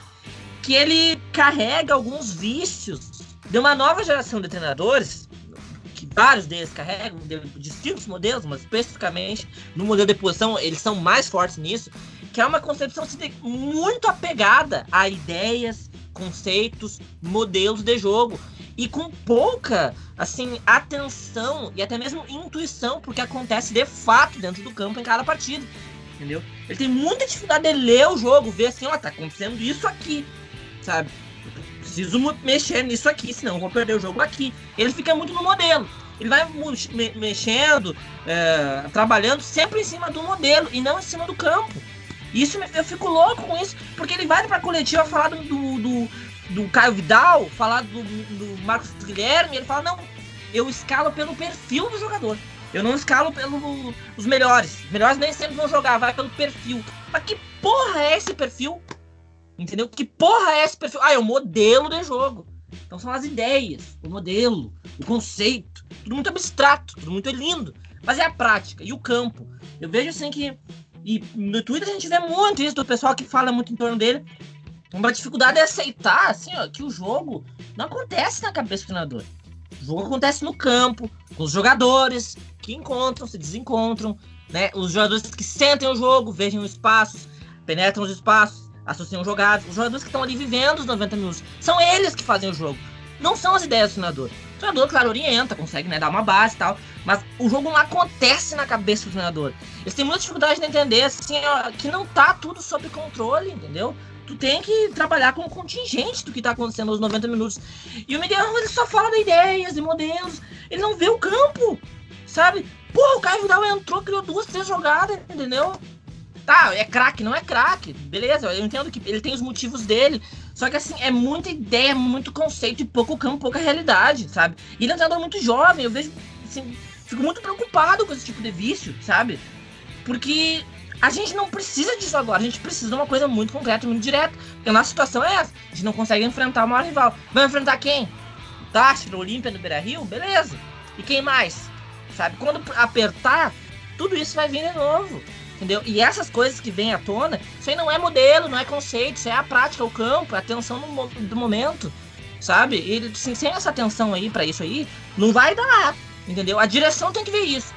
que ele carrega alguns vícios de uma nova geração de treinadores, que vários deles carregam de distintos modelos, mas especificamente no modelo de posição eles são mais fortes nisso, que é uma concepção muito apegada a ideias, conceitos, modelos de jogo e com pouca assim atenção e até mesmo intuição porque acontece de fato dentro do campo em cada partida, entendeu? Ele tem muita dificuldade de ler o jogo, ver assim, ó, tá acontecendo isso aqui, sabe? preciso mexer nisso aqui, senão vou perder o jogo aqui. Ele fica muito no modelo. Ele vai me mexendo, é, trabalhando sempre em cima do modelo e não em cima do campo. Isso eu fico louco com isso, porque ele vai pra coletiva falar do, do, do Caio Vidal, falar do, do Marcos Guilherme, ele fala, não, eu escalo pelo perfil do jogador. Eu não escalo pelos melhores. Os melhores nem sempre vão jogar, vai pelo perfil. Mas que porra é esse perfil? Entendeu? Que porra é esse perfil? Ah, é o modelo de jogo. Então são as ideias, o modelo, o conceito. Tudo muito abstrato, tudo muito lindo. Mas é a prática e o campo. Eu vejo assim que. E no Twitter a gente vê muito isso do pessoal que fala muito em torno dele. Uma dificuldade é aceitar assim, ó, que o jogo não acontece na cabeça do treinador. O jogo acontece no campo, com os jogadores que encontram, se desencontram, né? Os jogadores que sentem o jogo, vejam os espaços, penetram os espaços, associam jogadas. Os jogadores que estão ali vivendo os 90 minutos. São eles que fazem o jogo. Não são as ideias do treinador. Treinador, claro, orienta, consegue né, dar uma base e tal. Mas o jogo não acontece na cabeça do treinador. Eles têm muita dificuldade de entender assim, ó, que não tá tudo sob controle, entendeu? Tu tem que trabalhar com o contingente do que tá acontecendo nos 90 minutos. E o Miguel ele só fala de ideias e modelos. Ele não vê o campo, sabe? Porra, o Caio Vidal entrou, criou duas, três jogadas, entendeu? Tá, é craque, não é craque. Beleza, eu entendo que ele tem os motivos dele. Só que assim, é muita ideia, muito conceito e pouco campo, pouca realidade, sabe? E ele é um treinador muito jovem, eu vejo, assim, fico muito preocupado com esse tipo de vício, sabe? Porque a gente não precisa disso agora, a gente precisa de uma coisa muito concreta, muito direta. Porque a nossa situação é essa, a gente não consegue enfrentar o maior rival. Vai enfrentar quem? O Olímpia no Beira-Rio? Beleza. E quem mais? Sabe? Quando apertar, tudo isso vai vir de novo. Entendeu? E essas coisas que vêm à tona, isso aí não é modelo, não é conceito, isso é a prática, o campo, a tensão do, do momento, sabe? E assim, sem essa atenção aí para isso aí, não vai dar, entendeu? A direção tem que ver isso.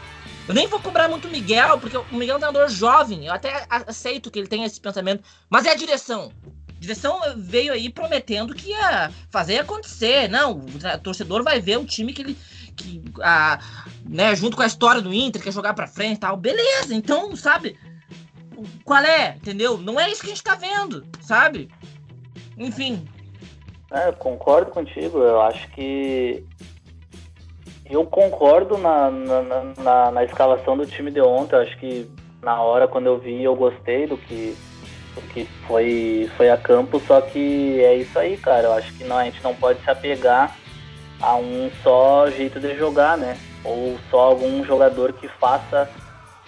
Eu nem vou cobrar muito o Miguel, porque o Miguel é um treinador jovem, eu até aceito que ele tenha esse pensamento, mas é a direção. A direção veio aí prometendo que ia fazer acontecer. Não, o torcedor vai ver o time que ele, que a, né, junto com a história do Inter, quer jogar pra frente e tal. Beleza, então, sabe? Qual é? Entendeu? Não é isso que a gente tá vendo, sabe? Enfim. É, eu concordo contigo. Eu acho que. Eu concordo na, na, na, na escalação do time de ontem. Eu acho que na hora, quando eu vi, eu gostei do que, do que foi, foi a campo. Só que é isso aí, cara. Eu acho que não, a gente não pode se apegar a um só jeito de jogar, né? Ou só algum jogador que faça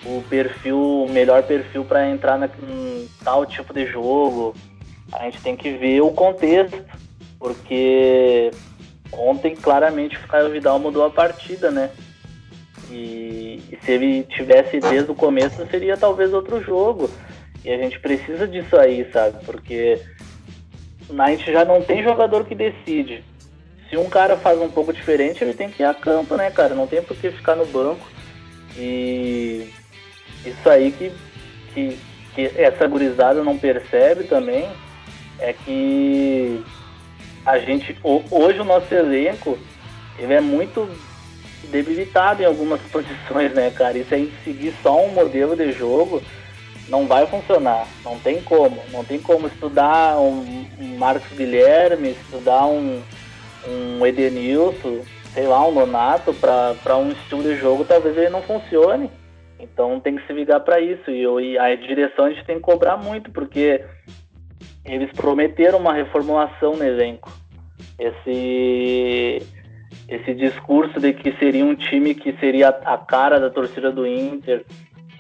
o perfil, o melhor perfil para entrar na, em tal tipo de jogo. A gente tem que ver o contexto, porque ontem claramente o Caio Vidal mudou a partida, né? E, e, se ele tivesse desde o começo seria talvez outro jogo. E a gente precisa disso aí, sabe? Porque a gente já não tem jogador que decide se um cara faz um pouco diferente, ele tem que ir a campo, né, cara? Não tem por que ficar no banco. E isso aí que, que, que essa gurizada não percebe também é que a gente hoje o nosso elenco ele é muito debilitado em algumas posições, né, cara? Isso aí seguir só um modelo de jogo não vai funcionar, não tem como, não tem como estudar um, um Marcos Guilherme, estudar um, um Edenilson, sei lá, um Nonato, para um estilo de jogo, talvez ele não funcione. Então tem que se ligar para isso. E, eu, e a direção a gente tem que cobrar muito, porque eles prometeram uma reformulação no elenco. Esse, esse discurso de que seria um time que seria a cara da torcida do Inter,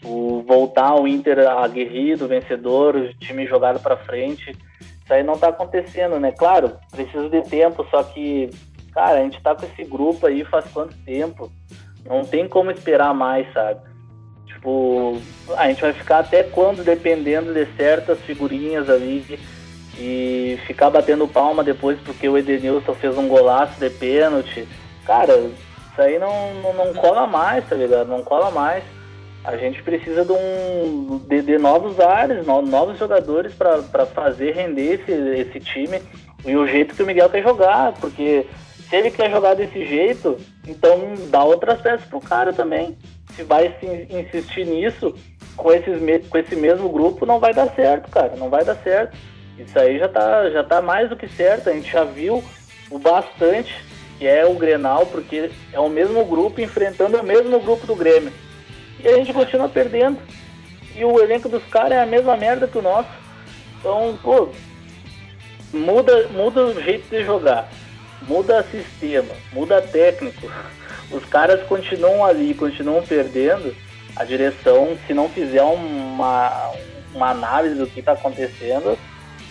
o voltar ao Inter aguerrido, vencedor, o time jogado para frente. Isso aí não tá acontecendo, né? Claro, precisa de tempo, só que, cara, a gente tá com esse grupo aí faz quanto tempo? Não tem como esperar mais, sabe? Tipo, a gente vai ficar até quando dependendo de certas figurinhas ali e ficar batendo palma depois porque o Edenilson fez um golaço de pênalti. Cara, isso aí não, não, não cola mais, tá ligado? Não cola mais. A gente precisa de, um, de, de novos ares, novos jogadores para fazer render esse, esse time e o jeito que o Miguel quer jogar, porque se ele quer jogar desse jeito, então dá outras peças pro cara também. Se vai insistir nisso, com, esses, com esse mesmo grupo, não vai dar certo, cara. Não vai dar certo. Isso aí já tá, já tá mais do que certo. A gente já viu o bastante que é o Grenal, porque é o mesmo grupo enfrentando o mesmo grupo do Grêmio. E a gente continua perdendo. E o elenco dos caras é a mesma merda que o nosso. Então, pô, muda, muda o jeito de jogar, muda sistema, muda técnico. Os caras continuam ali, continuam perdendo. A direção, se não fizer uma, uma análise do que está acontecendo,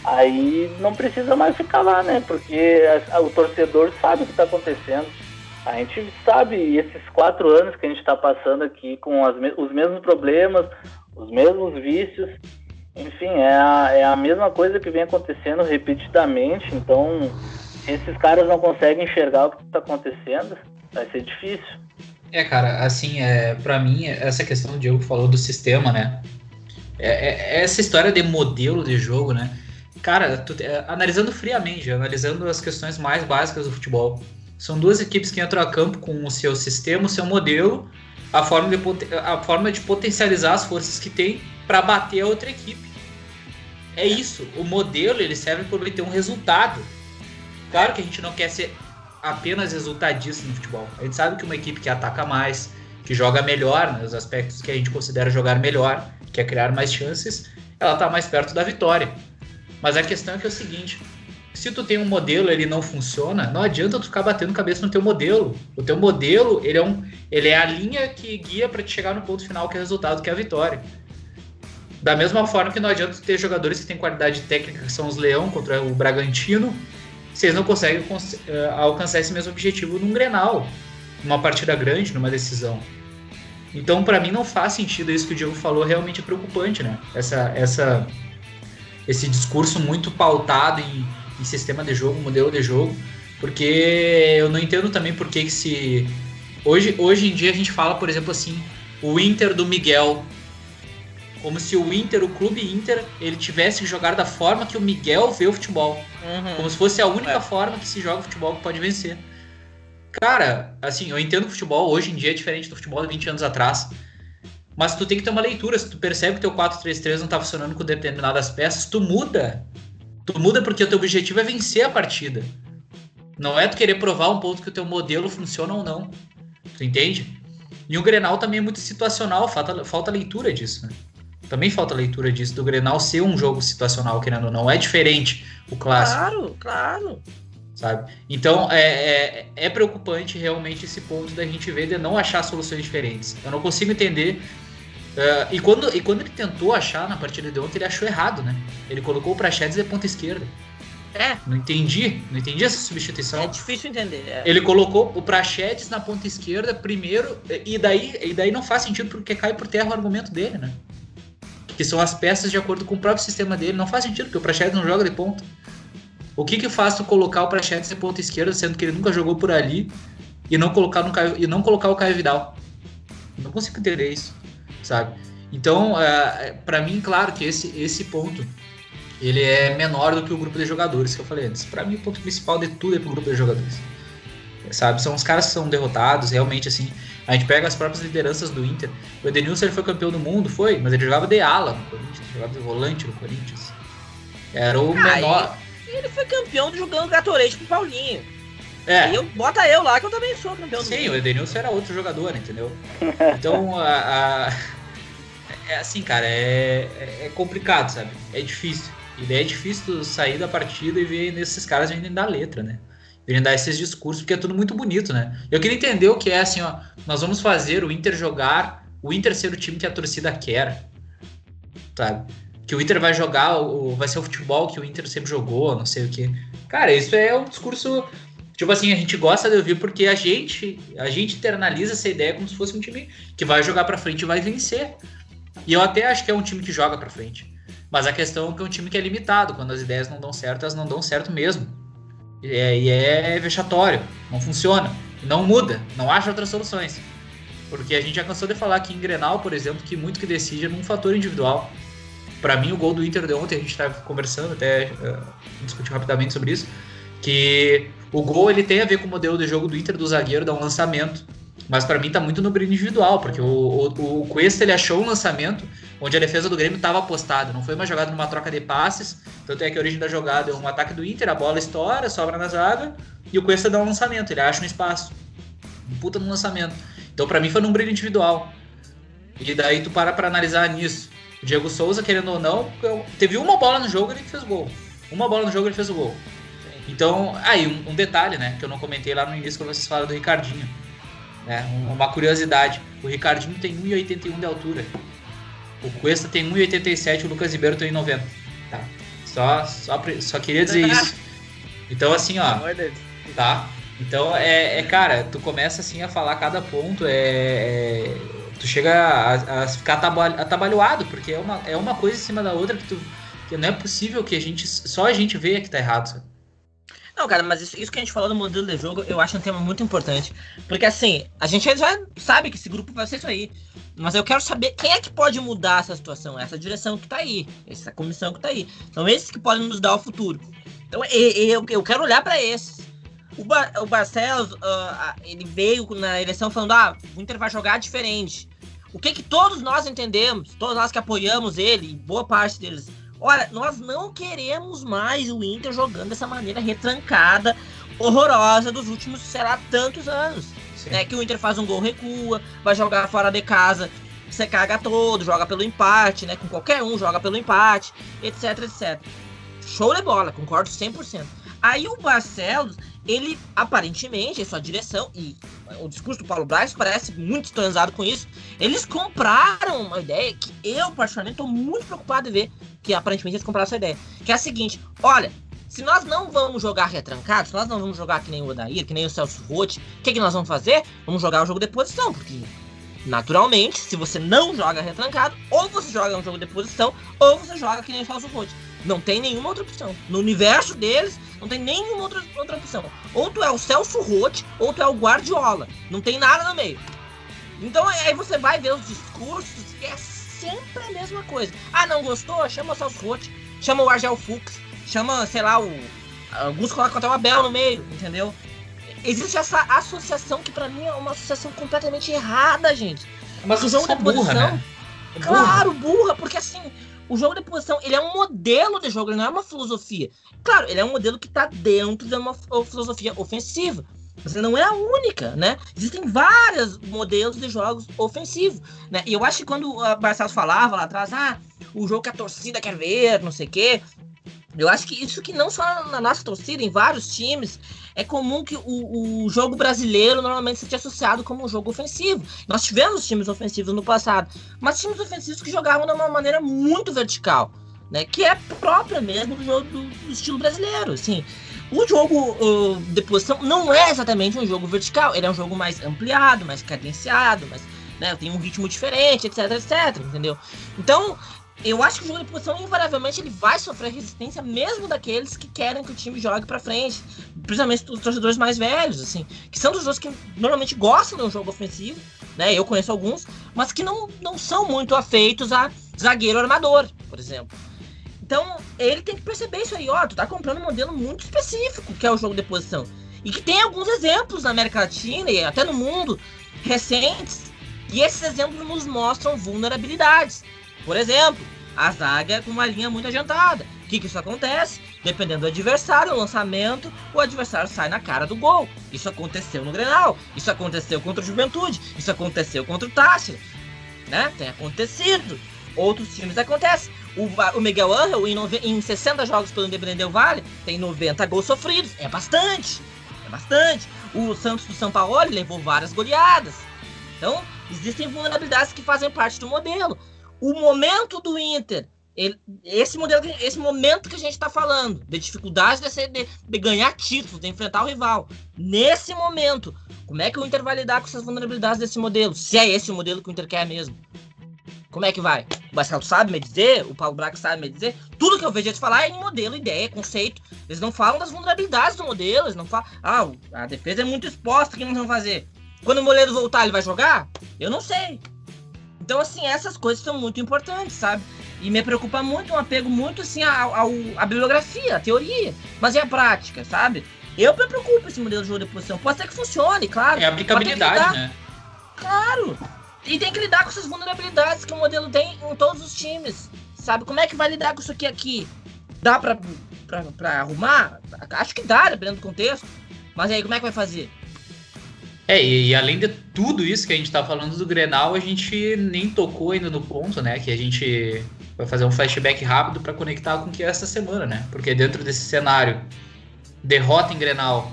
aí não precisa mais ficar lá, né? Porque o torcedor sabe o que está acontecendo. A gente sabe esses quatro anos que a gente está passando aqui com os mesmos problemas, os mesmos vícios. Enfim, é a, é a mesma coisa que vem acontecendo repetidamente. Então, se esses caras não conseguem enxergar o que está acontecendo, vai ser difícil. É, cara, assim, é, para mim, essa questão o Diego falou do sistema, né? É, é, é, essa história de modelo de jogo, né? Cara, tu, é, analisando friamente, analisando as questões mais básicas do futebol, são duas equipes que entram a campo com o seu sistema, o seu modelo, a forma de, a forma de potencializar as forças que tem para bater a outra equipe. É isso. O modelo ele serve para obter um resultado. Claro que a gente não quer ser apenas resultadista no futebol. A gente sabe que uma equipe que ataca mais, que joga melhor nos né, aspectos que a gente considera jogar melhor, que é criar mais chances, ela está mais perto da vitória. Mas a questão é que é o seguinte: se tu tem um modelo ele não funciona, não adianta tu ficar batendo cabeça no teu modelo. O teu modelo ele é, um, ele é a linha que guia para te chegar no ponto final que é o resultado, que é a vitória. Da mesma forma que não adianta ter jogadores que têm qualidade técnica, que são os Leão contra o Bragantino, vocês não conseguem uh, alcançar esse mesmo objetivo num Grenal, numa partida grande, numa decisão. Então, para mim, não faz sentido isso que o Diego falou, realmente é preocupante, né? Essa, essa, esse discurso muito pautado em, em sistema de jogo, modelo de jogo, porque eu não entendo também por que, se. Hoje, hoje em dia a gente fala, por exemplo, assim, o Inter do Miguel como se o Inter, o clube Inter, ele tivesse que jogar da forma que o Miguel vê o futebol. Uhum. Como se fosse a única é. forma que se joga futebol que pode vencer. Cara, assim, eu entendo que o futebol hoje em dia é diferente do futebol de 20 anos atrás. Mas tu tem que ter uma leitura. Se tu percebe que teu 4-3-3 não tá funcionando com determinadas peças, tu muda. Tu muda porque o teu objetivo é vencer a partida. Não é tu querer provar um ponto que o teu modelo funciona ou não. Tu entende? E o Grenal também é muito situacional, falta, falta leitura disso, né? Também falta leitura disso, do Grenal ser um jogo situacional, querendo ou não. É diferente o clássico. Claro, claro. Sabe? Então é, é, é, preocupante realmente esse ponto da gente ver de não achar soluções diferentes. Eu não consigo entender. Uh, e, quando, e quando ele tentou achar na partida de ontem, ele achou errado, né? Ele colocou o Prachedes de ponta esquerda. É. Não entendi, não entendi essa substituição. É difícil entender. É. Ele colocou o Prachedes na ponta esquerda primeiro, e daí, e daí não faz sentido porque cai por terra o argumento dele, né? que são as peças de acordo com o próprio sistema dele. Não faz sentido, porque o Prachedes não joga de ponta. O que que faz tu colocar o Prachedes de ponta esquerda, sendo que ele nunca jogou por ali, e não colocar, no e não colocar o Caio Vidal? Não consigo entender isso, sabe? Então, uh, para mim, claro que esse, esse ponto ele é menor do que o grupo de jogadores que eu falei antes. Para mim, o ponto principal de tudo é pro grupo de jogadores. Sabe? São os caras que são derrotados, realmente, assim. A gente pega as próprias lideranças do Inter. O Edenilson ele foi campeão do mundo, foi, mas ele jogava de ala no Corinthians, jogava de volante no Corinthians. Era o ah, menor. Ele, ele foi campeão jogando Gatorade pro Paulinho. É. eu, bota eu lá que eu também sou campeão do Sim, o Edenilson era outro jogador, entendeu? Então, a, a, é assim, cara, é, é, é complicado, sabe? É difícil. E daí é difícil sair da partida e ver nesses caras vendendo da letra, né? virem dar esses discursos, porque é tudo muito bonito, né? Eu queria entender o que é assim, ó. Nós vamos fazer o Inter jogar, o Inter ser o time que a torcida quer. Sabe? Que o Inter vai jogar, vai ser o futebol que o Inter sempre jogou, não sei o que. Cara, isso é um discurso Tipo assim, a gente gosta de ouvir porque a gente, a gente internaliza essa ideia como se fosse um time que vai jogar para frente e vai vencer. E eu até acho que é um time que joga para frente. Mas a questão é que é um time que é limitado. Quando as ideias não dão certo, elas não dão certo mesmo. E é, e é vexatório. Não funciona. Não muda. Não acha outras soluções. Porque a gente já cansou de falar aqui em Grenal, por exemplo, que muito que decide é num fator individual. Para mim, o gol do Inter de ontem, a gente estava conversando, até uh, discutir rapidamente sobre isso, que o gol ele tem a ver com o modelo de jogo do Inter do zagueiro, dar um lançamento. Mas para mim tá muito no brilho individual, porque o, o, o Cuesta ele achou um lançamento onde a defesa do Grêmio estava apostada. Não foi uma jogada numa troca de passes. Tanto é que a origem da jogada é um ataque do Inter, a bola estoura, sobra na zaga, e o Cuesta dá um lançamento, ele acha um espaço. Um puta no lançamento. Então para mim foi num brilho individual. E daí tu para pra analisar nisso. O Diego Souza, querendo ou não, teve uma bola no jogo ele fez o gol. Uma bola no jogo ele fez o gol. Então, aí, um, um, detalhe, né, que eu não comentei lá no início quando vocês falaram do Ricardinho. Né, uma curiosidade, o Ricardinho tem 1,81 de altura. O Cuesta tem 1,87 o Lucas Ribeiro tem 90. Tá? Só, só, só queria dizer isso. Então, assim, ó. Tá? Então, é, é, cara, tu começa assim a falar cada ponto, é, é tu chega a, a ficar atabalhoado, porque é uma, é uma coisa em cima da outra que tu. Que não é possível que a gente. Só a gente veja que tá errado, sabe? Não, cara, mas isso, isso, que a gente falou do modelo de jogo, eu acho um tema muito importante. Porque assim, a gente já sabe que esse grupo vai ser isso aí. Mas eu quero saber quem é que pode mudar essa situação, essa direção que tá aí, essa comissão que tá aí. São esses que podem nos dar o futuro. Então eu, eu quero olhar para esses. O, o Barcelos, uh, ele veio na eleição falando: ah, o Inter vai jogar diferente. O que que todos nós entendemos, todos nós que apoiamos ele, boa parte deles Olha, nós não queremos mais o Inter jogando dessa maneira retrancada, horrorosa dos últimos, sei lá, tantos anos. Né? Que o Inter faz um gol, recua, vai jogar fora de casa, você caga todo, joga pelo empate, né? Com qualquer um, joga pelo empate, etc, etc. Show de bola, concordo 100%. Aí o Barcelos, ele aparentemente, sua direção, e o discurso do Paulo Braz parece muito transado com isso, eles compraram uma ideia que eu, particularmente, estou muito preocupado de ver que aparentemente eles compraram essa ideia. Que é a seguinte: olha, se nós não vamos jogar retrancados, se nós não vamos jogar que nem o Odair, que nem o Celso Rotti, o que, que nós vamos fazer? Vamos jogar o jogo de posição, porque naturalmente, se você não joga retrancado, ou você joga um jogo de posição, ou você joga que nem o Celso Rotti. Não tem nenhuma outra opção. No universo deles, não tem nenhuma outra, outra opção. Ou tu é o Celso Rotti, ou tu é o Guardiola. Não tem nada no meio. Então aí você vai ver os discursos, é sempre a mesma coisa. Ah, não gostou? Chama o Celso Rotti, chama o Argel Fux, chama, sei lá, o. Alguns colocam até o Abel no meio, entendeu? Existe essa associação que para mim é uma associação completamente errada, gente. Mas o jogo da burra, posição, né? É claro, burra, porque assim, o jogo de posição, ele é um modelo de jogo, ele não é uma filosofia. Claro, ele é um modelo que está dentro de uma filosofia ofensiva. Você não é a única, né? Existem vários modelos de jogos ofensivos, né? E eu acho que quando o Barcelos falava lá atrás, ah, o jogo que a torcida quer ver, não sei o quê, eu acho que isso que não só na nossa torcida, em vários times, é comum que o, o, jogo brasileiro normalmente seja associado como um jogo ofensivo. Nós tivemos times ofensivos no passado, mas times ofensivos que jogavam de uma maneira muito vertical, né? Que é própria mesmo do jogo do, do estilo brasileiro, assim. O jogo uh, de posição não é exatamente um jogo vertical, ele é um jogo mais ampliado, mais cadenciado, mais, né, tem um ritmo diferente, etc, etc, entendeu? Então, eu acho que o jogo de posição, invariavelmente, ele vai sofrer resistência mesmo daqueles que querem que o time jogue para frente. Principalmente os torcedores mais velhos, assim. Que são dos jogadores que normalmente gostam de um jogo ofensivo, né? Eu conheço alguns, mas que não, não são muito afeitos a zagueiro armador, por exemplo. Então, ele tem que perceber isso aí, ó. Tu tá comprando um modelo muito específico, que é o jogo de posição. E que tem alguns exemplos na América Latina e até no mundo recentes. E esses exemplos nos mostram vulnerabilidades. Por exemplo, a zaga com uma linha muito adiantada. O que, que isso acontece? Dependendo do adversário, o lançamento, o adversário sai na cara do gol. Isso aconteceu no Grenal, isso aconteceu contra o Juventude, isso aconteceu contra o Tássio. Né? Tem acontecido. Outros times acontecem. O, o Miguel Angel, em, em 60 jogos pelo Independente Del Vale, tem 90 gols sofridos. É bastante. É bastante. O Santos do São Paulo levou várias goleadas. Então, existem vulnerabilidades que fazem parte do modelo. O momento do Inter Ele, esse modelo, esse momento que a gente está falando, de dificuldade de, de, de, ganhar títulos, de enfrentar o rival. Nesse momento, como é que o Inter vai lidar com essas vulnerabilidades desse modelo? Se é esse o modelo que o Inter quer mesmo. Como é que vai? O Marcelo sabe me dizer, o Paulo Braga sabe me dizer. Tudo que eu vejo eles falar é em modelo, ideia, conceito. Eles não falam das vulnerabilidades do modelo, eles não falam. Ah, a defesa é muito exposta, o que nós vamos fazer? Quando o Moleiro voltar, ele vai jogar? Eu não sei. Então, assim, essas coisas são muito importantes, sabe? E me preocupa muito um apego muito assim à, bibliografia, à teoria. Mas e a prática, sabe? Eu me preocupo esse modelo de jogo de posição. Pode ser que funcione, claro. É a aplicabilidade, né? Claro. E tem que lidar com essas vulnerabilidades que o modelo tem em todos os times. Sabe? Como é que vai lidar com isso aqui aqui? Dá pra, pra, pra arrumar? Acho que dá, dependendo do contexto. Mas aí, como é que vai fazer? É, e, e, além de tudo isso que a gente tá falando do Grenal, a gente nem tocou ainda no ponto, né? Que a gente vai fazer um flashback rápido para conectar com o que é essa semana, né? Porque dentro desse cenário, derrota em Grenal,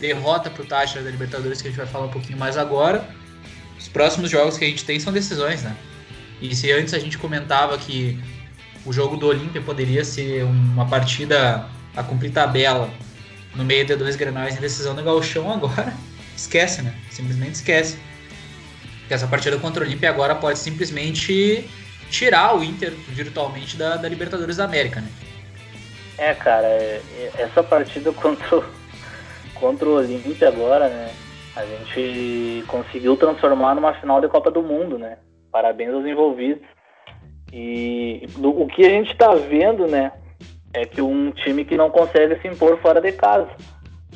derrota pro Táchira da Libertadores, que a gente vai falar um pouquinho mais agora, os próximos jogos que a gente tem são decisões, né? E se antes a gente comentava que o jogo do Olímpia poderia ser uma partida a cumprir tabela no meio de dois grenais em decisão no galchão, agora esquece, né? Simplesmente esquece. Que essa partida contra o Olímpia agora pode simplesmente tirar o Inter virtualmente da, da Libertadores da América, né? É, cara, é, é, essa partida contra contra o Olímpia agora, né? A gente conseguiu transformar numa final de Copa do Mundo, né? Parabéns aos envolvidos. E do, o que a gente está vendo, né? É que um time que não consegue se impor fora de casa,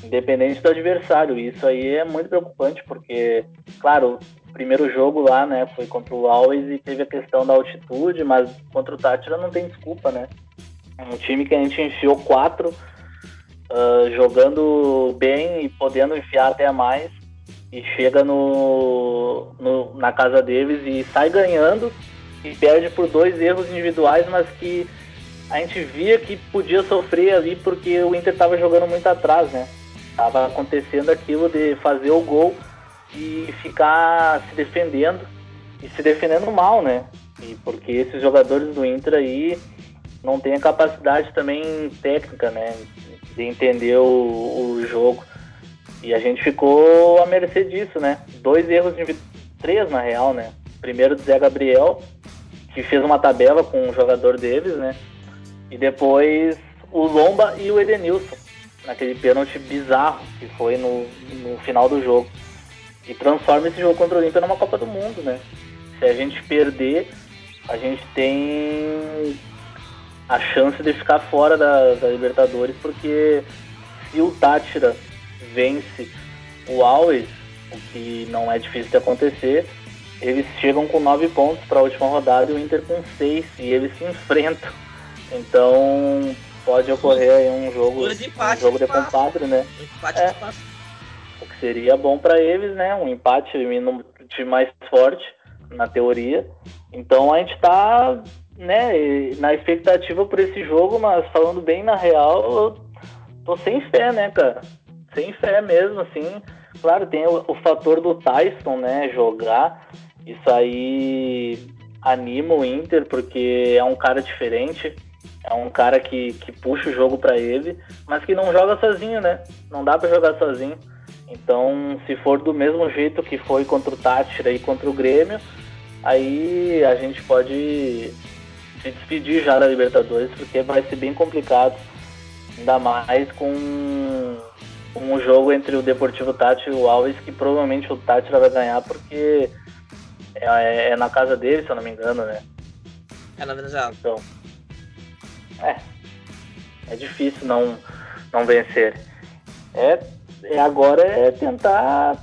independente do adversário. Isso aí é muito preocupante, porque, claro, o primeiro jogo lá, né, foi contra o Always e teve a questão da altitude, mas contra o Tátira não tem desculpa, né? Um time que a gente enfiou quatro, uh, jogando bem e podendo enfiar até mais, e chega no, no, na casa deles e sai ganhando e perde por dois erros individuais, mas que a gente via que podia sofrer ali porque o Inter estava jogando muito atrás, né? Tava acontecendo aquilo de fazer o gol e ficar se defendendo e se defendendo mal, né? E porque esses jogadores do Inter aí não têm a capacidade também técnica, né? De entender o, o jogo. E a gente ficou à mercê disso, né? Dois erros, de, três na real, né? Primeiro do Zé Gabriel, que fez uma tabela com o jogador deles, né? E depois o Lomba e o Edenilson, naquele pênalti bizarro que foi no, no final do jogo e transforma esse jogo contra o Olímpia numa Copa do Mundo, né? Se a gente perder, a gente tem a chance de ficar fora da, da Libertadores, porque se o Tátira vence o Always, o que não é difícil de acontecer, eles chegam com nove pontos para a última rodada e o Inter com seis, e eles se enfrentam. Então pode ocorrer aí um jogo, um jogo de compadre, né? Empate é seria bom para eles, né? Um empate time mais forte, na teoria. Então a gente está né, na expectativa por esse jogo, mas falando bem na real, eu tô sem fé, né, cara? Sem fé mesmo, assim. Claro, tem o, o fator do Tyson, né, jogar. Isso aí anima o Inter, porque é um cara diferente. É um cara que, que puxa o jogo para ele, mas que não joga sozinho, né? Não dá para jogar sozinho. Então, se for do mesmo jeito que foi contra o Tátira e contra o Grêmio, aí a gente pode se despedir já da Libertadores, porque vai ser bem complicado, ainda mais com um jogo entre o Deportivo Tátira e o Alves, que provavelmente o Tátira vai ganhar, porque é, é, na casa dele, se eu não me engano, né? É na Venezuela. Então, é, é difícil não, não vencer. É é, agora é tentar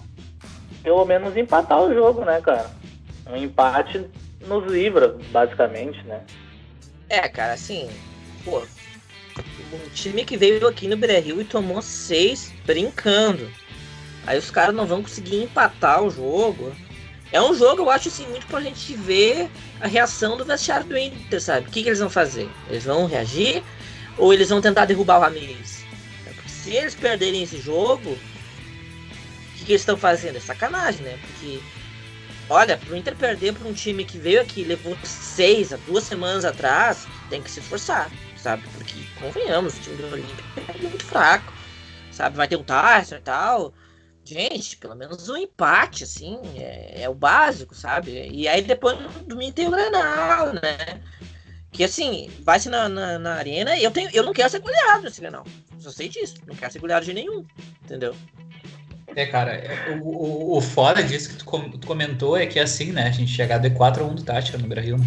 pelo menos empatar o jogo, né, cara? Um empate nos livra, basicamente, né? É, cara, assim, pô, um time que veio aqui no Brasil e tomou seis brincando. Aí os caras não vão conseguir empatar o jogo. É um jogo, eu acho assim, muito pra gente ver a reação do vestiário do Inter, sabe? O que, que eles vão fazer? Eles vão reagir ou eles vão tentar derrubar o Ramires? se eles perderem esse jogo, o que, que eles estão fazendo? É sacanagem, né? Porque olha, pro Inter perder pra um time que veio aqui levou seis há duas semanas atrás, tem que se esforçar, sabe? Porque, convenhamos, o time do Olímpia é muito fraco, sabe? Vai ter um Tyson e tal. Gente, pelo menos um empate, assim, é, é o básico, sabe? E aí depois no domingo tem o Grenal, né? Que assim, vai ser na, na, na, arena eu, tenho, eu não quero ser goleado nesse Grenal. Só sei disso. Não quero ser goleado de nenhum. Entendeu? É, cara, é, o, o, o foda disso que tu, comentou é que assim, né? A gente chegar de 4 a 1 do Tátira no Brasil.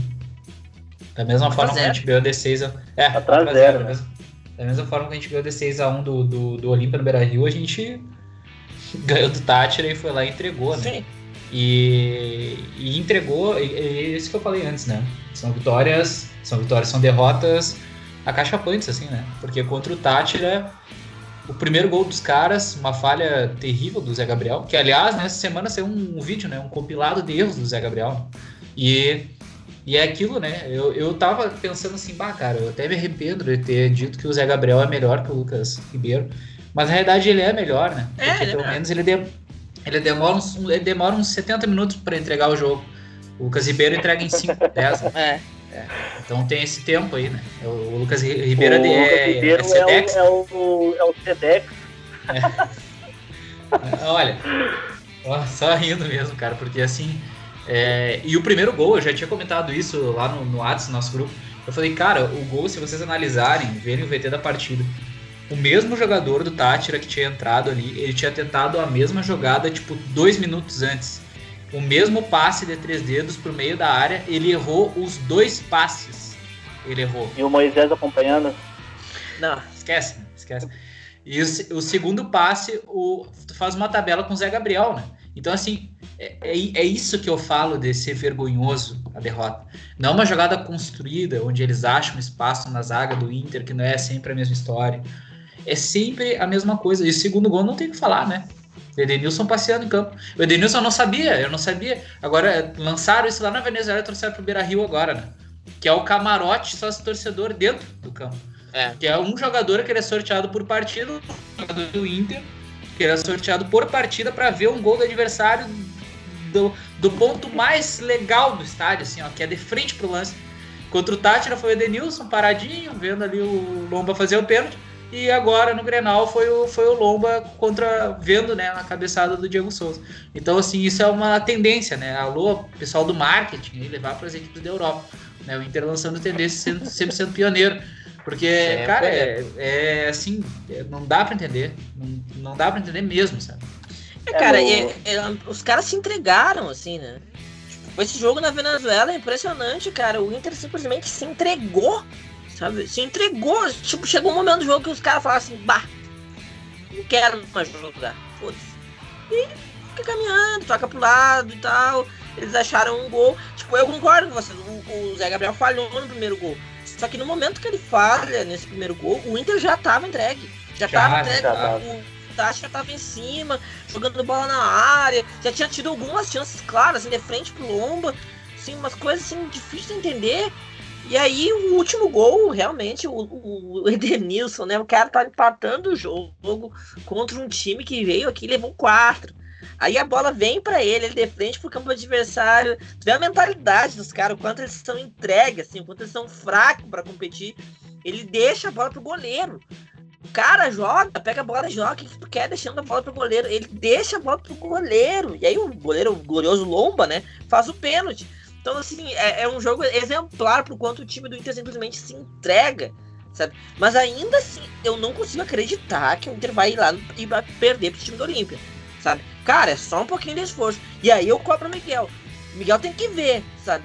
Da mesma forma que a gente ganhou de 6 a. É, atrás a zero, né? Da mesma forma que a gente ganhou de 6 a 1 do, do, do Olímpia no Beira Rio, a gente ganhou do Tátira e foi lá e entregou, né? Sim. E, e entregou, e, e isso que eu falei antes, né? São vitórias, são vitórias, são derrotas acachapantes, assim, né? Porque contra o Tátira, o primeiro gol dos caras, uma falha terrível do Zé Gabriel, que aliás, nessa semana saiu um, um vídeo, né? Um compilado de erros do Zé Gabriel. E, e é aquilo, né? Eu, eu tava pensando assim, bah, cara, eu até me arrependo de ter dito que o Zé Gabriel é melhor que o Lucas Ribeiro. Mas na realidade ele é melhor, né? É, Porque é, pelo menos ele, de, ele, demora uns, ele demora uns 70 minutos para entregar o jogo. O Lucas Ribeiro entrega em 5, 10. Né? É. é. Então tem esse tempo aí, né? O Lucas Ribeiro o é, Lucas Ribeiro é, Sedex. É, o, é, o, é o Sedex. É. Olha, só rindo mesmo, cara, porque assim. É, e o primeiro gol, eu já tinha comentado isso lá no, no WhatsApp, nosso grupo. Eu falei, cara, o gol, se vocês analisarem, verem o VT da partida, o mesmo jogador do Tátira que tinha entrado ali, ele tinha tentado a mesma jogada, tipo, dois minutos antes. O mesmo passe de três dedos pro meio da área, ele errou os dois passes. Ele errou. E o Moisés acompanhando? Não, esquece, esquece. E o, o segundo passe, o, tu faz uma tabela com o Zé Gabriel, né? Então, assim, é, é, é, isso que eu falo de ser vergonhoso a derrota. Não é uma jogada construída, onde eles acham espaço na zaga do Inter, que não é sempre a mesma história é sempre a mesma coisa. E o segundo gol não tem o que falar, né? Edenilson passeando em campo. O Edenilson eu não sabia, eu não sabia. Agora, lançaram isso lá na Venezuela e trouxeram pro Beira Rio agora, né? Que é o camarote sócio torcedor dentro do campo. É. Que é um jogador que ele é sorteado por partida, um jogador do Inter, que ele é sorteado por partida para ver um gol do adversário do, do ponto mais legal do estádio, assim, ó, que é de frente pro lance. Contra o Tátira foi o Edenilson paradinho, vendo ali o Lomba fazer o pênalti. E agora no Grenal foi o, foi o Lomba contra vendo né, a cabeçada do Diego Souza. Então, assim, isso é uma tendência, né? Alô, pessoal do marketing, levar para as equipes da Europa. Né? O Inter lançando tendência, sendo, sempre sendo pioneiro. Porque, é, cara, é, é, assim, é, não dá para entender. Não, não dá para entender mesmo, sabe? É, cara, é, é, os caras se entregaram, assim, né? Tipo, esse jogo na Venezuela é impressionante, cara. O Inter simplesmente se entregou sabe? Se entregou. Tipo, chegou um momento do jogo que os caras falaram assim, bah, não quero mais jogar. Foda-se. E fica caminhando, toca pro lado e tal. Eles acharam um gol. Tipo, eu concordo com vocês. O, o Zé Gabriel falhou no primeiro gol. Só que no momento que ele falha nesse primeiro gol, o Inter já tava entregue. Já, já tava entregue. Já o Tati já tava em cima, jogando bola na área. Já tinha tido algumas chances claras, assim, de frente pro Lomba. Assim, umas coisas assim, difíceis de entender. E aí, o último gol, realmente, o, o Edenilson, né? O cara tá empatando o jogo contra um time que veio aqui e levou quatro. Aí a bola vem para ele, ele de frente pro campo adversário. Tu vê a mentalidade dos caras, o quanto eles são entregues, assim, o quanto eles são fracos para competir. Ele deixa a bola pro goleiro. O cara joga, pega a bola joga. O que tu quer deixando a bola pro goleiro? Ele deixa a bola pro goleiro. E aí o goleiro, o glorioso Lomba, né? Faz o pênalti. Então, assim, é, é um jogo exemplar pro quanto o time do Inter simplesmente se entrega, sabe? Mas ainda assim, eu não consigo acreditar que o Inter vai ir lá e vai perder pro time do Olímpia, sabe? Cara, é só um pouquinho de esforço. E aí eu cobro o Miguel. O Miguel tem que ver, sabe?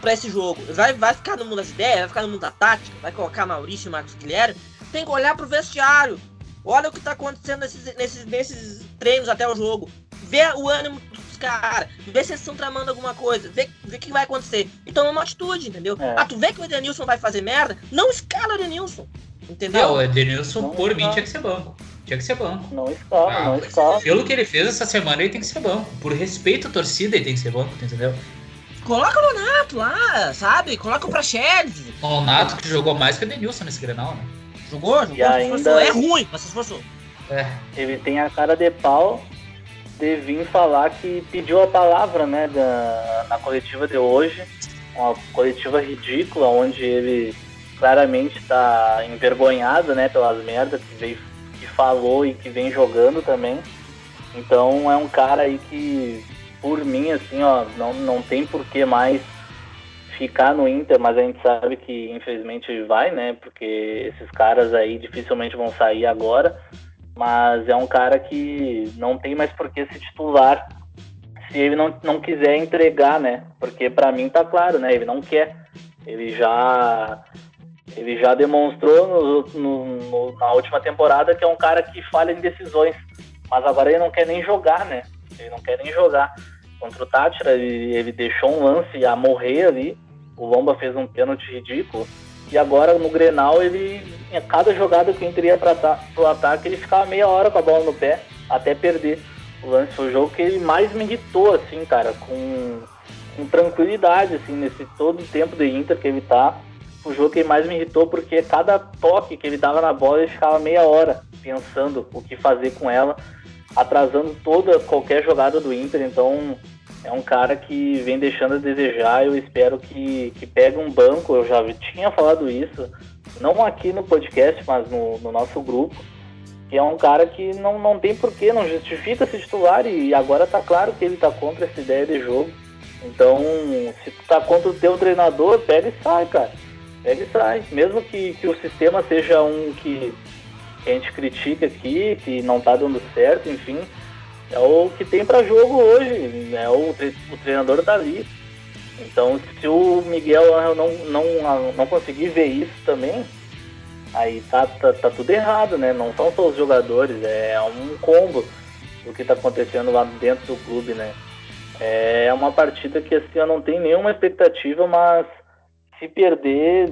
Pra esse jogo. Vai, vai ficar no mundo das ideias, vai ficar no mundo da tática, vai colocar Maurício e Marcos Guilherme. Tem que olhar pro vestiário. Olha o que tá acontecendo nesses, nesses, nesses treinos até o jogo. Vê o ânimo os caras, vê se eles estão tramando alguma coisa, vê, vê o que vai acontecer. E toma uma atitude, entendeu? É. Ah, tu vê que o Edenilson vai fazer merda? Não escala o Edenilson. Entendeu? Não, o Edenilson, não por mim, tinha que ser banco. Tinha que ser banco. Não escala, ah, não escala. Pelo que ele fez essa semana, ele tem que ser banco. Por respeito à torcida, ele tem que ser banco, entendeu? Coloca o Nonato lá, sabe? Coloca o Praxedes. O Nonato que jogou mais que o Edenilson nesse Grenal, né? Jogou, jogou, e ainda... É ruim, mas se esforçou. É. Ele tem a cara de pau de vir falar que pediu a palavra, né, da, na coletiva de hoje, uma coletiva ridícula, onde ele claramente está envergonhado, né, pelas merdas que veio, que falou e que vem jogando também. Então é um cara aí que, por mim, assim, ó, não, não tem por que mais ficar no Inter, mas a gente sabe que infelizmente vai, né? Porque esses caras aí dificilmente vão sair agora. Mas é um cara que não tem mais por que se titular se ele não, não quiser entregar, né? Porque para mim tá claro, né? Ele não quer. Ele já ele já demonstrou no, no, no, na última temporada que é um cara que falha em decisões. Mas agora ele não quer nem jogar, né? Ele não quer nem jogar. Contra o Tátira, ele, ele deixou um lance a morrer ali. O Lomba fez um pênalti ridículo. E agora no Grenal, ele, cada jogada que o para o ataque, ele ficava meia hora com a bola no pé até perder. O lance foi o jogo que ele mais me irritou, assim, cara, com, com tranquilidade, assim, nesse todo o tempo de Inter que ele tá. O jogo que mais me irritou porque cada toque que ele dava na bola, ele ficava meia hora pensando o que fazer com ela, atrasando toda qualquer jogada do Inter. Então, é um cara que vem deixando a desejar. Eu espero que, que pegue um banco. Eu já tinha falado isso, não aqui no podcast, mas no, no nosso grupo. Que é um cara que não, não tem porquê, não justifica se titular. E agora tá claro que ele tá contra essa ideia de jogo. Então, se tu tá contra o teu treinador, pega e sai, cara. Pega e sai. Mesmo que, que o sistema seja um que, que a gente critica aqui, que não tá dando certo, enfim é o que tem para jogo hoje, né? O, o treinador tá ali. Então, se o Miguel não, não, não conseguir ver isso também, aí tá, tá, tá tudo errado, né? Não são só os jogadores, é um combo do que tá acontecendo lá dentro do clube, né? É uma partida que assim eu não tenho nenhuma expectativa, mas se perder,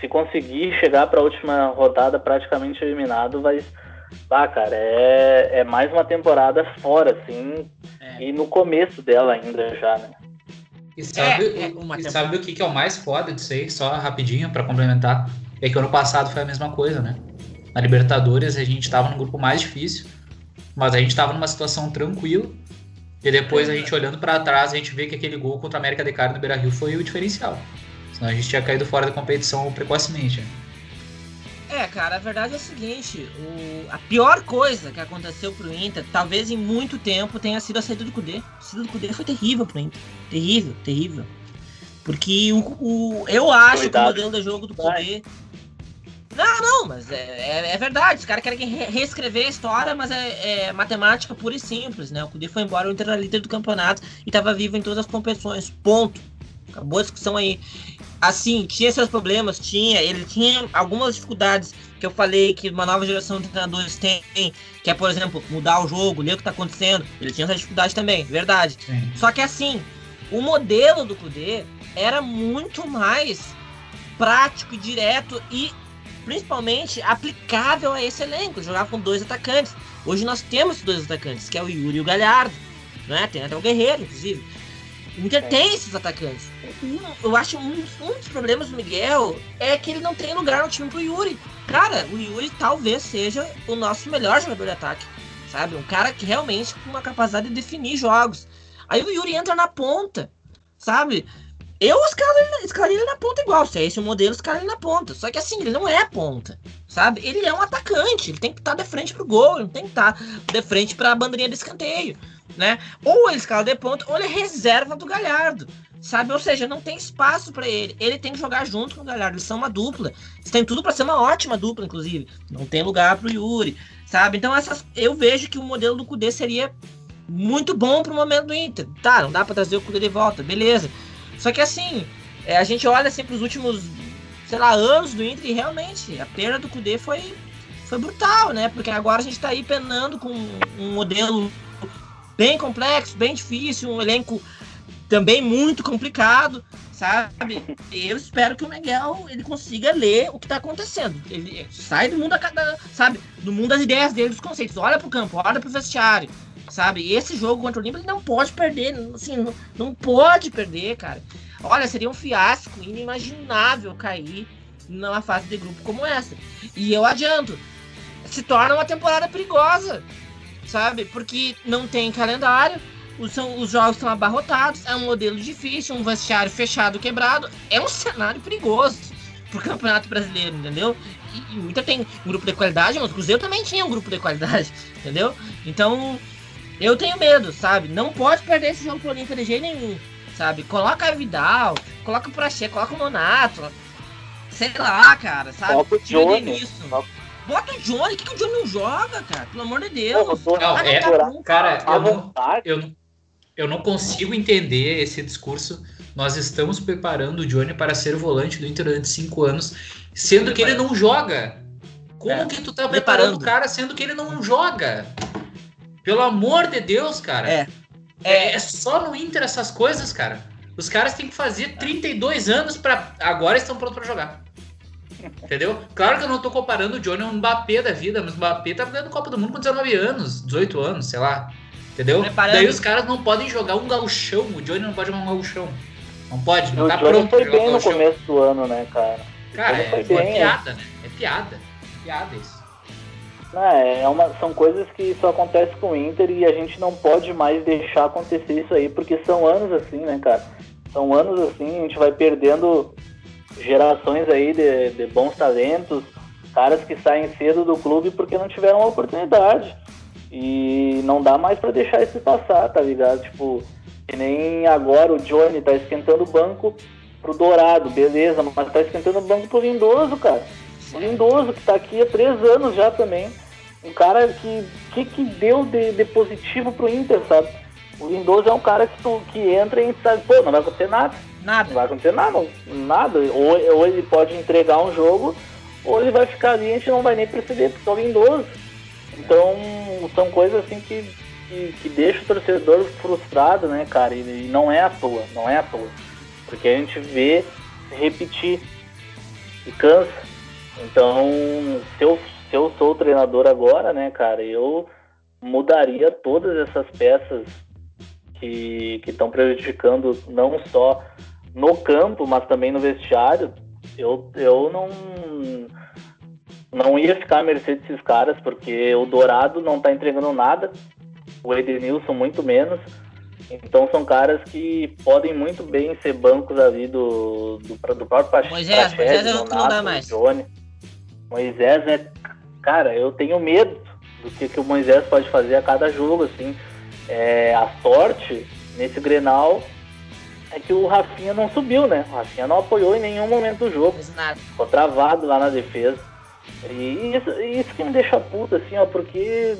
se conseguir chegar para a última rodada praticamente eliminado, vai ah, cara, é, é mais uma temporada fora, assim, é. e no começo dela ainda já, né? E sabe, é, é e sabe o que, que é o mais foda disso aí, só rapidinho para complementar? É que ano passado foi a mesma coisa, né? Na Libertadores a gente tava no grupo mais difícil, mas a gente tava numa situação tranquila. E depois a gente olhando para trás, a gente vê que aquele gol contra a América de Caro no Beira Rio foi o diferencial. Senão a gente tinha caído fora da competição precocemente. Né? É, cara, a verdade é o seguinte: o, a pior coisa que aconteceu pro Inter, talvez em muito tempo, tenha sido a saída do Cudê. A saída do Cudê foi terrível pro Inter. Terrível, terrível. Porque o, o eu acho Cuidado. que o modelo de jogo do Cudê. Não, não, mas é, é, é, verdade. Os caras querem reescrever a história, mas é, é, matemática pura e simples, né? O Cudê foi embora, o Inter era líder do campeonato e estava vivo em todas as competições. Ponto. Acabou a discussão aí assim, tinha seus problemas, tinha, ele tinha algumas dificuldades que eu falei que uma nova geração de treinadores tem, que é, por exemplo, mudar o jogo, ler o que tá acontecendo. Ele tinha essa dificuldade também, verdade. Sim. Só que assim, o modelo do Kudê era muito mais prático e direto e principalmente aplicável a esse elenco, jogar com dois atacantes. Hoje nós temos dois atacantes, que é o Yuri e o Galhardo, né? Tem até o Guerreiro, inclusive. O Inter é. tem esses atacantes. Eu acho um, um, dos problemas do Miguel é que ele não tem lugar no time pro Yuri. Cara, o Yuri talvez seja o nosso melhor jogador de ataque. Sabe? Um cara que realmente com uma capacidade de definir jogos. Aí o Yuri entra na ponta. Sabe? Eu escalaria ele na ponta igual. Se é esse o modelo, escalaria ele na ponta. Só que assim, ele não é ponta. Sabe? Ele é um atacante. Ele tem que estar de frente pro gol. Ele não tem que estar de frente pra bandeirinha de escanteio né? Ou ele escala de ponta, ou ele é reserva do Galhardo, sabe? Ou seja, não tem espaço para ele. Ele tem que jogar junto com o Galhardo. Eles são uma dupla. Eles têm tudo para ser uma ótima dupla, inclusive. Não tem lugar pro Yuri, sabe? Então essas, eu vejo que o modelo do Cudê seria muito bom pro momento do Inter. Tá, não dá para trazer o Cudê de volta, beleza. Só que assim, é, a gente olha assim, os últimos, sei lá, anos do Inter e realmente a perda do Cudê foi foi brutal, né? Porque agora a gente tá aí penando com um modelo bem complexo, bem difícil, um elenco também muito complicado, sabe? Eu espero que o Miguel ele consiga ler o que está acontecendo. Ele sai do mundo da, sabe, do mundo das ideias dele, dos conceitos. Olha pro campo, olha pro vestiário, sabe? Esse jogo contra o Olímpio ele não pode perder, assim, não, não pode perder, cara. Olha, seria um fiasco inimaginável cair numa fase de grupo como essa. E eu adianto, se torna uma temporada perigosa sabe? Porque não tem calendário, os, são, os jogos estão abarrotados, é um modelo difícil, um vestiário fechado, quebrado. É um cenário perigoso pro Campeonato Brasileiro, entendeu? E, e o Inter tem um grupo de qualidade, mas o Cruzeiro também tinha um grupo de qualidade, entendeu? Então, eu tenho medo, sabe? Não pode perder esse jogo pro Inter de jeito nenhum, sabe? Coloca a Vidal, coloca o Praxê, coloca o Monato, sei lá, cara, sabe? Coloca o Johnny. Isso. Bota o Johnny, o que, que o Johnny não joga, cara? Pelo amor de Deus. Não, Não, é, tá cara, eu não, vontade. eu, não- eu não consigo entender esse discurso. Nós estamos preparando o Johnny para ser o volante do Inter durante cinco anos, sendo que ele não joga. Como É, que tu tá preparando preparando. o cara sendo que ele não joga? Pelo amor de Deus, cara. É. É, é só no Inter essas coisas, cara. Os caras têm que fazer 32 anos para agora estão prontos para jogar. Entendeu? Claro que eu não tô comparando o Johnny ao Mbappé da vida, mas o Mbappé tá ganhando Copa do Mundo com 19 anos, 18 anos, sei lá. Entendeu? Preparando. Daí os caras não podem jogar um gauchão. O Johnny não pode jogar um gauchão. Não pode, não o tá Johnny pronto pra foi jogar um bem no gauchão. começo do ano, né, cara? Cara, é, é bem, piada, né? É piada. É piada isso. Não, é uma, são coisas que só acontecem com o Inter e a gente não pode mais deixar acontecer isso aí, porque são anos assim, né, cara? São anos assim, a gente vai perdendo gerações aí de, de bons talentos, caras que saem cedo do clube porque não tiveram a oportunidade. E não dá mais pra deixar isso passar, tá ligado? Tipo, que nem agora o Johnny tá esquentando o banco pro Dourado, beleza, mas tá esquentando o banco pro Lindoso, cara. O Lindoso, que tá aqui há três anos já também. Um cara que. que, que deu de, de positivo pro Inter, sabe? O Lindoso é um cara que, tu, que entra e sabe, pô, não vai acontecer nada. Não Nada. vai acontecer nada, não- nada. Ou, ou ele pode entregar um jogo, ou ele vai ficar ali e a gente não vai nem perceber, porque é o Lindoso. Então, são coisas assim que, que, que deixam o torcedor frustrado, né, cara? E, e não é à toa, não é à toa. Porque a gente vê se repetir e cansa. Então, se eu, se eu sou o treinador agora, né, cara, eu mudaria todas essas peças que estão prejudicando não só no campo, mas também no vestiário. Eu, eu não não ia ficar à mercê desses caras, porque o Dourado não tá entregando nada, o Edenilson muito menos. Então são caras que podem muito bem ser bancos ali do, do, do próprio Pacheco. Moisés, Moisés é não dá mais. Johnny. Moisés é. Cara, eu tenho medo do que, que o Moisés pode fazer a cada jogo, assim. É, a sorte nesse Grenal é que o Rafinha não subiu, né? O Rafinha não apoiou em nenhum momento do jogo. Ficou travado lá na defesa. E isso, isso que me deixa puto, assim, ó, porque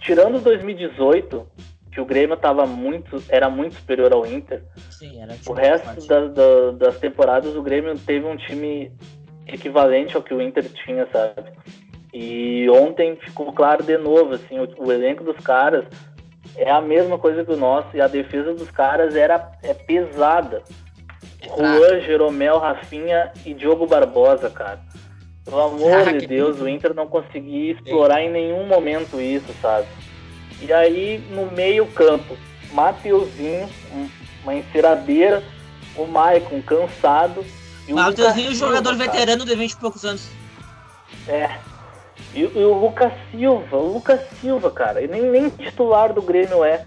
tirando 2018, que o Grêmio tava muito, era muito superior ao Inter, Sim, era o tipo resto das, da- das temporadas o Grêmio teve um time equivalente ao que o Inter tinha, sabe? E ontem ficou claro de novo, assim, o, o elenco dos caras é a mesma coisa que o nosso e a defesa dos caras era é pesada. É fraco. Juan, Jeromel, Rafinha e Diogo Barbosa, cara. Pelo amor Ah, de que Deus, o Inter não conseguia explorar em nenhum momento isso, sabe? E aí, no meio campo, Mateuzinho, um- uma enceradeira, o Maicon cansado. E o Mateuzinho, Lucas jogador Silva, veterano de 20 e poucos anos. É. E, e o Lucas Silva, o Lucas Silva, cara, ele nem, nem titular do Grêmio é.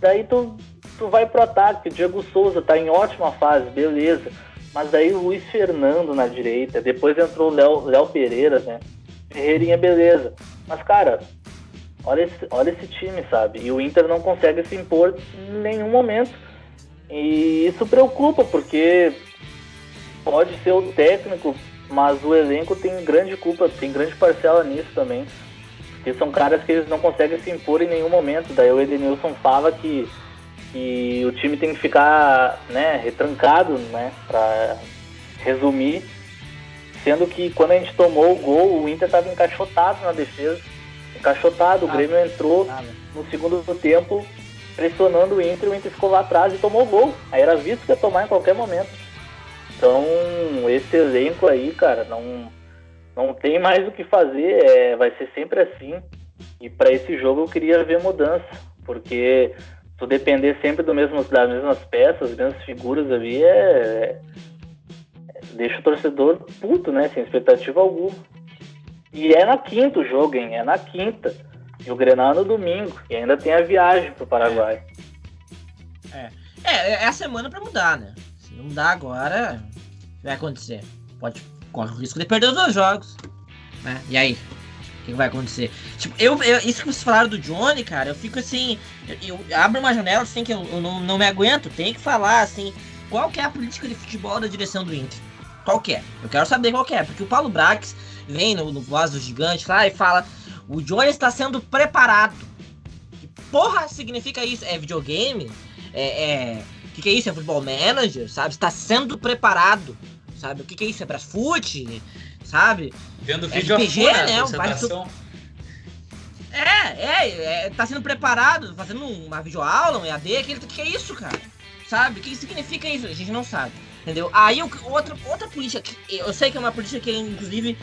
Daí tu, tu vai pro ataque, o Diego Souza tá em ótima fase, beleza. Mas daí o Luiz Fernando na direita, depois entrou o Léo, Léo Pereira, né? Ferreirinha, beleza. Mas, cara, olha esse, olha esse time, sabe? E o Inter não consegue se impor em nenhum momento. E isso preocupa, porque pode ser o técnico, mas o elenco tem grande culpa, tem grande parcela nisso também. Porque são caras que eles não conseguem se impor em nenhum momento. Daí o Edenilson fala que, que o time tem que ficar né, retrancado, né? Pra resumir. Sendo que quando a gente tomou o gol, o Inter estava encaixotado na defesa. Encaixotado, o Ah. Grêmio entrou no segundo tempo pressionando o Inter, o Inter ficou lá atrás e tomou gol. Aí era visto que ia tomar em qualquer momento. Então, esse elenco aí, cara, não, não tem mais o que fazer, é, vai ser sempre assim. E para esse jogo eu queria ver mudança, porque tu depender sempre do mesmo, das mesmas peças, das mesmas figuras ali, é, é- deixa o torcedor puto, né, sem expectativa alguma. E é na quinta o jogo, hein, é na quinta. E o Grenal no domingo. E ainda tem a viagem pro Paraguai. É, é, é a semana pra mudar, né? Não mudar agora, vai acontecer? Pode corre o risco de perder os dois jogos. Né? E aí? O que vai acontecer? Tipo, eu, eu, isso que vocês falaram do Johnny, cara, eu fico assim. Eu, eu abro uma janela assim que eu, eu não, não me aguento. Tem que falar assim. Qual que é a política de futebol da direção do Inter? Qual que é? Eu quero saber qual que é, porque o Paulo Brax vem no, no Voz do Gigante lá e fala: o Johnny está sendo preparado. Que porra significa isso? É videogame? É. é... O que, que é isso? É futebol manager? Sabe? Está sendo preparado sabe? O que, que é isso? É Brasfoot, sabe? Vendo vídeo RPG, afora, né? É, é, é, tá sendo preparado, fazendo uma videoaula, um EAD, que, que é isso, cara? Sabe? O que significa isso? A gente não sabe, entendeu? Aí, outra, outra política, eu sei que é uma política que, inclusive,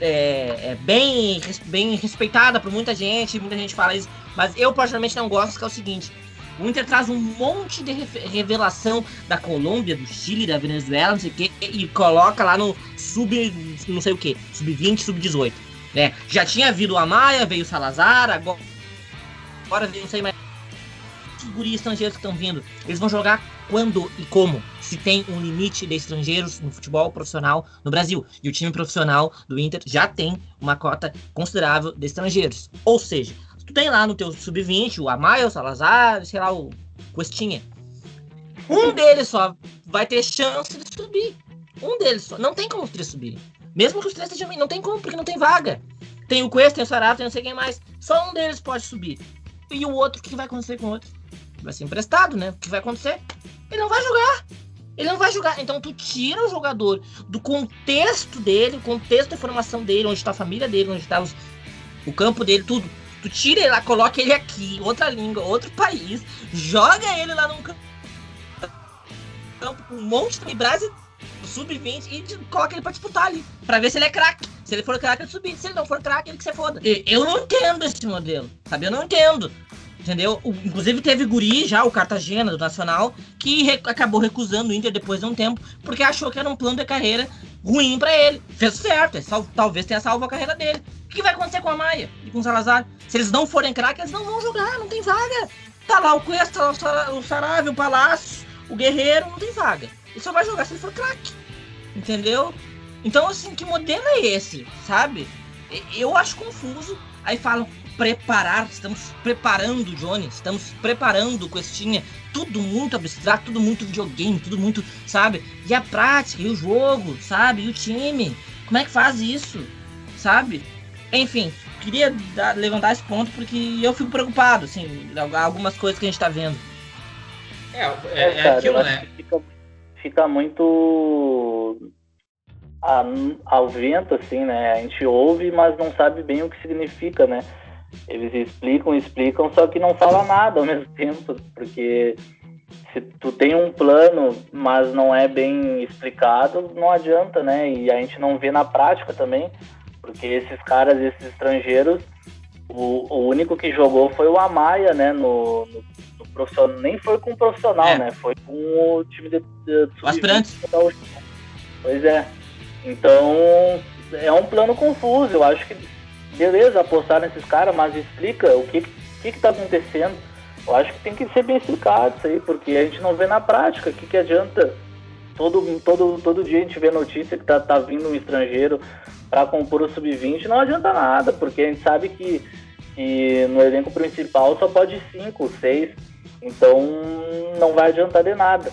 é, é, bem, bem respeitada por muita gente, muita gente fala isso, mas eu particularmente não gosto, que é o seguinte, o Inter traz um monte de revelação da Colômbia, do Chile, da Venezuela, não sei o quê, e coloca lá no sub, não sei o quê, sub-20, sub-18. Né? Já tinha vindo a Maia, veio o Salazar, agora, agora não sei mais. Os guris estrangeiros que estão vindo, eles vão jogar quando e como? Se tem um limite de estrangeiros no futebol profissional no Brasil. E o time profissional do Inter já tem uma cota considerável de estrangeiros. Ou seja, Tu tem lá no teu sub-20 o Amaya, o Salazar, sei lá, o Questinha. Um deles só vai ter chance de subir. Um deles só. Não tem como os três subirem. Mesmo que os três estejam não tem como, porque não tem vaga. Tem o Quest, tem o Saraf, tem não sei quem mais. Só um deles pode subir. E o outro, o que vai acontecer com o outro? Vai ser emprestado, né? O que vai acontecer? Ele não vai jogar. Ele não vai jogar. Então tu tira o jogador do contexto dele, o contexto da formação dele, onde está a família dele, onde está os, o campo dele, tudo. Tu tira ele lá, coloca ele aqui, outra língua, outro país, joga ele lá num campo, com um monte de Brasil sub-20 e coloca ele pra disputar ali, pra ver se ele é craque. Se ele for craque, ele subir. Se ele não for craque, ele que se foda. Eu não entendo esse modelo, sabe? Eu não entendo. Entendeu? Inclusive teve Guri já, o Cartagena do Nacional, que acabou recusando o Inter depois de um tempo, porque achou que era um plano de carreira ruim para ele. Fez certo, é talvez tenha salvo a carreira dele. O que vai acontecer com a Maia e com o Salazar? Se eles não forem craques, eles não vão jogar, não tem vaga. Tá lá o Cuesta, o Sarave, o Palácio, o Guerreiro, não tem vaga. Ele só vai jogar se ele for craque. Entendeu? Então, assim, que modelo é esse, sabe? Eu acho confuso. Aí falam, preparar, estamos preparando o Johnny, estamos preparando o Questinha, tudo muito abstrato, tudo muito videogame, tudo muito, sabe? E a prática, e o jogo, sabe? E o time, como é que faz isso, sabe? Enfim, queria dar, levantar esse ponto porque eu fico preocupado, assim, algumas coisas que a gente tá vendo. É, é, é, é aquilo, né? Fica, fica muito ao vento, assim, né? A gente ouve, mas não sabe bem o que significa, né? Eles explicam, explicam, só que não fala nada ao mesmo tempo, porque se tu tem um plano, mas não é bem explicado, não adianta, né? E a gente não vê na prática também, porque esses caras, esses estrangeiros, o, o único que jogou foi o Amaya, né? No, no, no profissional, nem foi com o profissional, é. né? Foi com o time de, de, de aspirantes. Pois é. Então é um plano confuso. Eu acho que beleza, apostar nesses caras, mas explica o que que, que tá acontecendo. Eu acho que tem que ser bem explicado isso aí, porque a gente não vê na prática. O que, que adianta? Todo, todo, todo dia a gente vê notícia que tá, tá vindo um estrangeiro para compor o sub-20, não adianta nada, porque a gente sabe que, que no elenco principal só pode cinco, seis, então não vai adiantar de nada.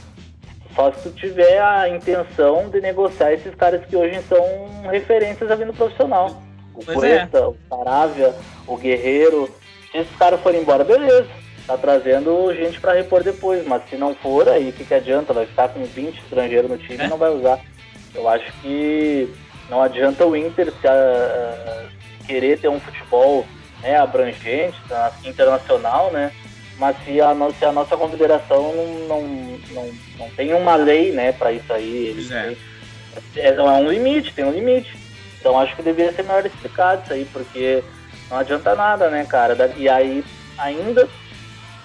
Só se tu tiver a intenção de negociar esses caras que hoje são referências a vindo profissional o pois Cuesta, é. o Saravia, o Guerreiro. Se esses caras forem embora, beleza. Tá trazendo gente para repor depois, mas se não for, aí o que, que adianta? Vai ficar com 20 estrangeiros no time e é. não vai usar. Eu acho que não adianta o Inter se, uh, querer ter um futebol né, abrangente, internacional, né? Mas se a, se a nossa confederação não, não, não, tem uma lei né, para isso aí, eles é. é. é um limite, tem um limite. Então acho que deveria ser melhor explicado isso aí, porque não adianta nada, né, cara? E aí ainda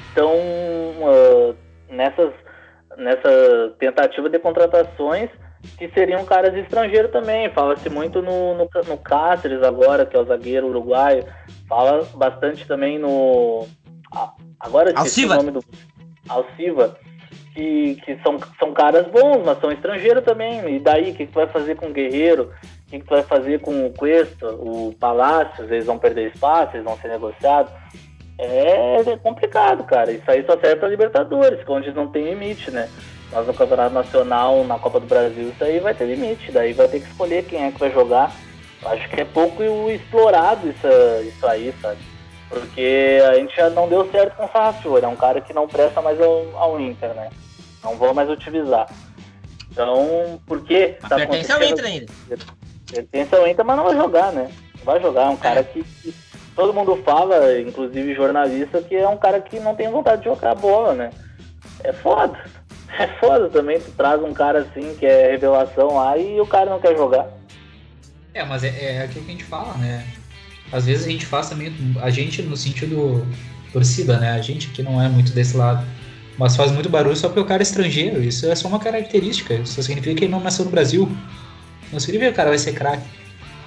estão uh, nessas nessa tentativa de contratações que seriam caras estrangeiros também. Fala-se muito no, no, no Cáceres agora, que é o zagueiro uruguaio. Fala bastante também no. Agora Alciva. o nome do. Alciva. Que, que são, são caras bons, mas são estrangeiros também. E daí, o que, que tu vai fazer com o Guerreiro? O que, que tu vai fazer com o Cuesta, o Palácios? Eles vão perder espaço, eles vão ser negociados. É, é complicado, cara. Isso aí só serve pra Libertadores, onde não tem limite, né? Mas no Campeonato Nacional, na Copa do Brasil, isso aí vai ter limite. Daí vai ter que escolher quem é que vai jogar. Acho que é pouco explorado isso, isso aí, sabe? Porque a gente já não deu certo com o Sarrafiori. É um cara que não presta mais ao, ao Inter, né? Não vou mais utilizar. Então, por que tá Pertence ao Inter ainda. Pertence ao Inter, mas não vai jogar, né? Não vai jogar. É um cara é. que, que todo mundo fala, inclusive jornalista, que é um cara que não tem vontade de jogar bola, né? É foda. É foda também, tu traz um cara assim que é revelação lá e o cara não quer jogar. É, mas é, é aquilo que a gente fala, né? Às vezes a gente faz também, a gente no sentido torcida, né? A gente que não é muito desse lado, mas faz muito barulho só porque o cara é estrangeiro. Isso é só uma característica. Isso significa que ele não nasceu no Brasil. Não significa que o cara vai ser craque.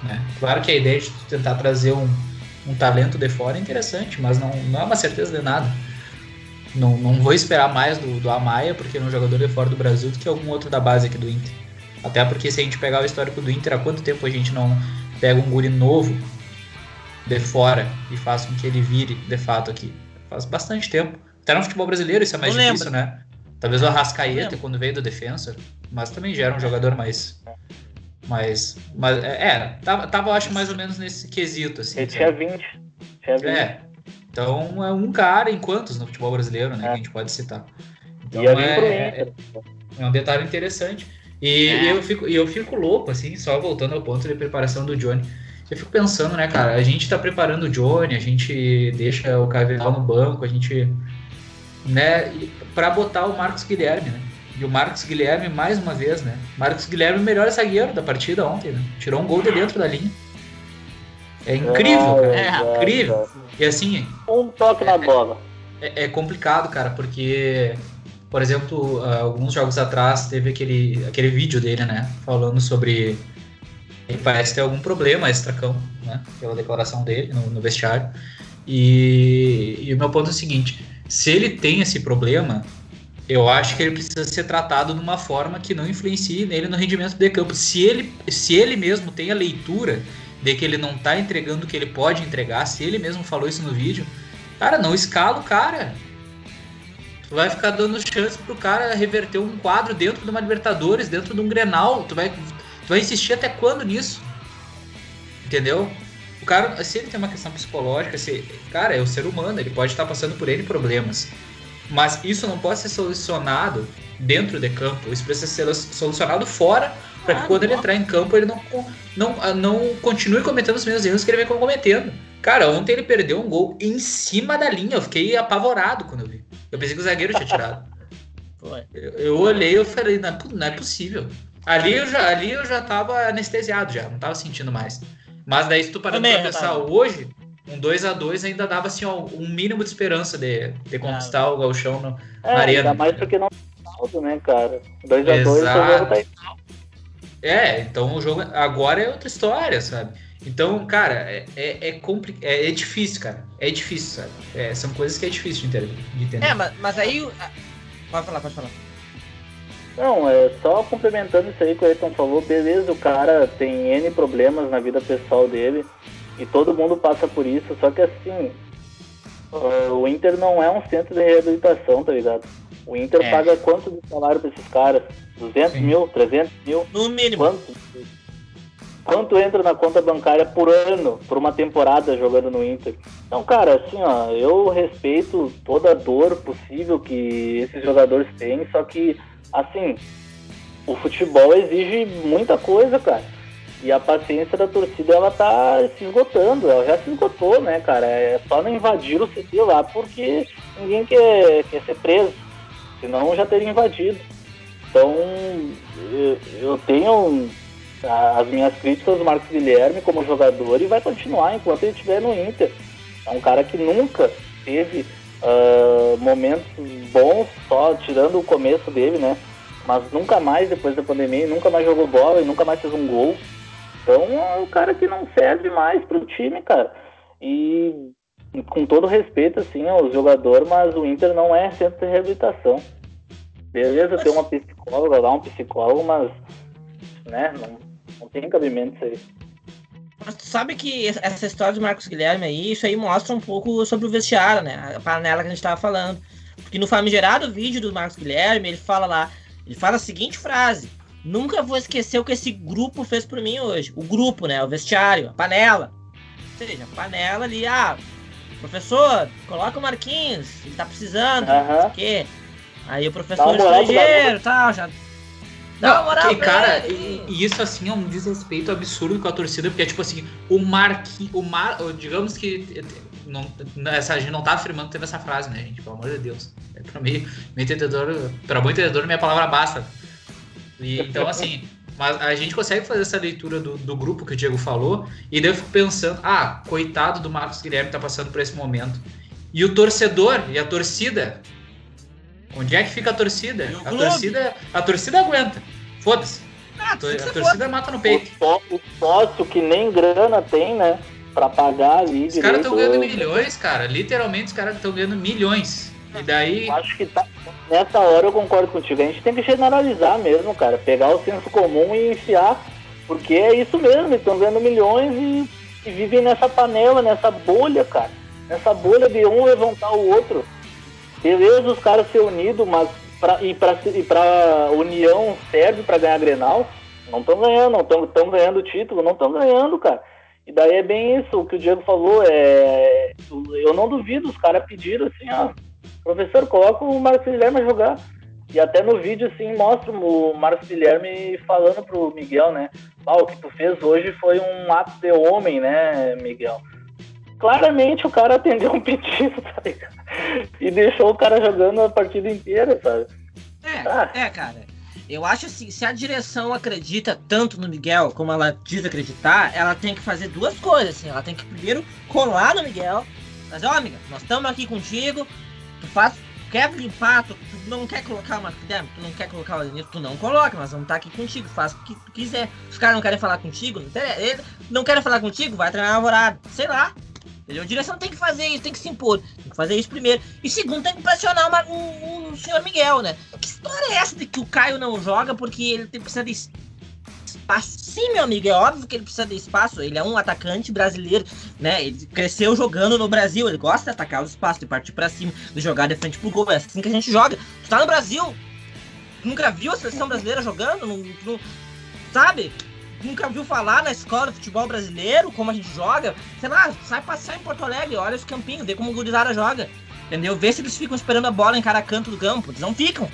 Né? Claro que a ideia de tentar trazer um, um talento de fora é interessante, mas não, não é uma certeza de nada. Não, não vou esperar mais do, do Amaya, porque é um jogador de fora do Brasil, do que algum outro da base aqui do Inter. Até porque se a gente pegar o histórico do Inter, há quanto tempo a gente não pega um guri novo de fora e faz com que ele vire de fato aqui? Faz bastante tempo. Até no futebol brasileiro isso é mais não difícil, lembro. né? Talvez o Arrascaeta quando veio do defensa, mas também já era um jogador mais. mais mas, é, tava, tava, eu acho, mais ou menos nesse quesito. Assim, ele tinha 20. Tinha 20. É. Então é um cara em quantos no futebol brasileiro, né? É. Que a gente pode citar. Então é, é, é, um detalhe interessante. E, é. eu, fico, eu fico louco, assim, só voltando ao ponto de preparação do Johnny. Eu fico pensando, né, cara? A gente tá preparando o Johnny, a gente deixa o Cavial no banco, a gente. né? para botar o Marcos Guilherme, né? E o Marcos Guilherme, mais uma vez, né? Marcos Guilherme, o melhor zagueiro da partida ontem, né? Tirou um gol de dentro da linha. É incrível, cara. É, incrível. E assim. Um toque na bola. É, é, complicado, cara, porque, por exemplo, alguns jogos atrás teve aquele, aquele vídeo dele, né? Falando sobre. Ele parece ter algum problema extracão, né? Pela declaração dele no, no vestiário. E, e o meu ponto é o seguinte: se ele tem esse problema, eu acho que ele precisa ser tratado de uma forma que não influencie nele no rendimento de campo. Se ele, se ele mesmo tem a leitura de que ele não tá entregando o que ele pode entregar, se ele mesmo falou isso no vídeo, cara, não escala o cara. Tu vai ficar dando chance pro cara reverter um quadro dentro de uma Libertadores, dentro de um Grenal. Tu vai, tu vai insistir até quando nisso? Entendeu? O cara, se ele tem uma questão psicológica, se, cara, é o ser humano, ele pode estar passando por N problemas. Mas isso não pode ser solucionado dentro de campo. Isso precisa ser solucionado fora para que quando ele entrar em campo ele não, não, ah, não continue cometendo os mesmos erros que ele vem cometendo. Cara, ontem ele perdeu um gol em cima da linha. Eu fiquei apavorado quando eu vi. Eu pensei que o zagueiro tinha tirado. Eu, eu olhei e falei, não, é não é possível. Ali eu, já, ali eu já tava anestesiado já, não tava sentindo mais. Mas daí se tu parar pra pensar hoje, um 2 a 2 ainda dava assim ó, um mínimo de esperança de, de conquistar ah, o galchão no, é, na arena. Ainda mais porque não tem né, cara? 2 a 2 o jogo tá é, então o jogo agora é outra história, sabe? Então, cara, é, é, é, compli é, é difícil, cara. É difícil, sabe? É, são coisas que é difícil de entender. É, mas, mas aí. Pode falar, pode falar. Não, é só complementando isso aí que o Ayrton falou, beleza, o cara tem N problemas na vida pessoal dele e todo mundo passa por isso, só que assim, o Inter não é um centro de reabilitação, tá ligado? O Inter é. paga quanto de salário para esses caras? 200 Sim. mil? 300 mil? No mínimo. Quanto? Quanto entra na conta bancária por ano, por uma temporada jogando no Inter? Então, cara, assim, ó, eu respeito toda a dor possível que esses jogadores têm, só que, assim, o futebol exige muita coisa, cara. E a paciência da torcida, ela tá se esgotando, ela já se esgotou, né, cara? É só não invadir o CT lá porque ninguém quer, quer ser preso senão já teria invadido. Então, eu tenho as minhas críticas do Marcos Guilherme como jogador e vai continuar enquanto ele estiver no Inter. É um cara que nunca teve uh, momentos bons, só tirando o começo dele, né? mas nunca mais depois da pandemia, nunca mais jogou bola e nunca mais fez um gol. Então é um cara que não serve mais pro time, cara. E com todo respeito, assim, ao jogador, mas o Inter não é centro de reabilitação. Beleza, tem uma psicóloga lá, um psicólogo, mas né, não, não tem cabimento isso aí. Mas tu sabe que essa história do Marcos Guilherme aí, isso aí mostra um pouco sobre o vestiário, né? A panela que a gente tava falando. Porque no famigerado vídeo do Marcos Guilherme, ele fala lá, ele fala a seguinte frase: Nunca vou esquecer o que esse grupo fez por mim hoje. O grupo, né? O vestiário, a panela. Ou seja, a panela ali, ah, professor, coloca o Marquinhos, ele tá precisando, uhum. não sei o quê. Aí o professor estrangeiro e tal, já não, moral que, cara, e, e, isso assim é um desrespeito absurdo com a torcida, porque é tipo assim, o Marquinhos, o Mar, digamos que não, essa, a gente não tá afirmando tendo essa frase, né, gente? Pelo amor de Deus. É pra mim, meu entendedor, pra bom entendedor, minha palavra basta. E, então, assim, mas a gente consegue fazer essa leitura do, do grupo que o Diego falou, e daí eu fico pensando, ah, coitado do Marcos Guilherme tá passando por esse momento. E o torcedor e a torcida Onde é que fica a torcida? A torcida, a torcida aguenta. Foda-se. Ah, a torcida mata no peito. O sócio que nem grana tem, né? Pra pagar ali. Os caras estão ganhando milhões, cara. Literalmente os caras estão ganhando milhões. E daí. Eu acho que tá. Nessa hora eu concordo contigo. A gente tem que generalizar mesmo, cara. Pegar o senso comum e enfiar. Porque é isso mesmo, estão ganhando milhões e, e vivem nessa panela, nessa bolha, cara. Nessa bolha de um levantar o outro. Beleza os caras ser unidos, mas pra, e para e pra União serve para ganhar Grenal? Não estão ganhando, não estão ganhando título, não estão ganhando, cara. E daí é bem isso, o que o Diego falou, é. Eu não duvido, os caras pediram assim, ó, professor, coloca o Marcos Guilherme a jogar. E até no vídeo, assim, mostra o Marcos Guilherme falando pro Miguel, né? Ah, o que tu fez hoje foi um ato de homem, né, Miguel? claramente o cara atendeu um pedido, tá ligado? E deixou o cara jogando a partida inteira, sabe? É, ah. é, cara. Eu acho assim, se a direção acredita tanto no Miguel como ela diz acreditar, ela tem que fazer duas coisas, assim. Ela tem que primeiro colar no Miguel, mas ó, amiga, nós estamos aqui contigo, tu faz, quer limpar, tu, tu não quer colocar uma tu não quer colocar o Adenito, tu não coloca, nós vamos estar aqui contigo, faz o que tu quiser. Os caras não querem falar contigo, não, ele não querem falar contigo, vai treinar a alvorada, sei lá. Entendeu? A direção tem que fazer isso, tem que se impor. Tem que fazer isso primeiro. E segundo, tem que pressionar uma, o, o, senhor Miguel, né? Que história é essa de que o Caio não joga porque ele tem, precisa de espaço? Sim, meu amigo, é óbvio que ele precisa de espaço. Ele é um atacante brasileiro, né? Ele cresceu jogando no Brasil. Ele gosta de atacar os espaços, de partir para cima, de jogar de frente pro gol. É assim que a gente joga. Tu tá no Brasil. Nunca viu a seleção brasileira jogando? Não, não, sabe? Nunca viu falar na escola de futebol brasileiro, como a gente joga, sei lá, sai passear em Porto Alegre, olha os campinhos, vê como o gurizada joga. Entendeu? Vê se eles ficam esperando a bola em cada canto do campo. Eles não ficam.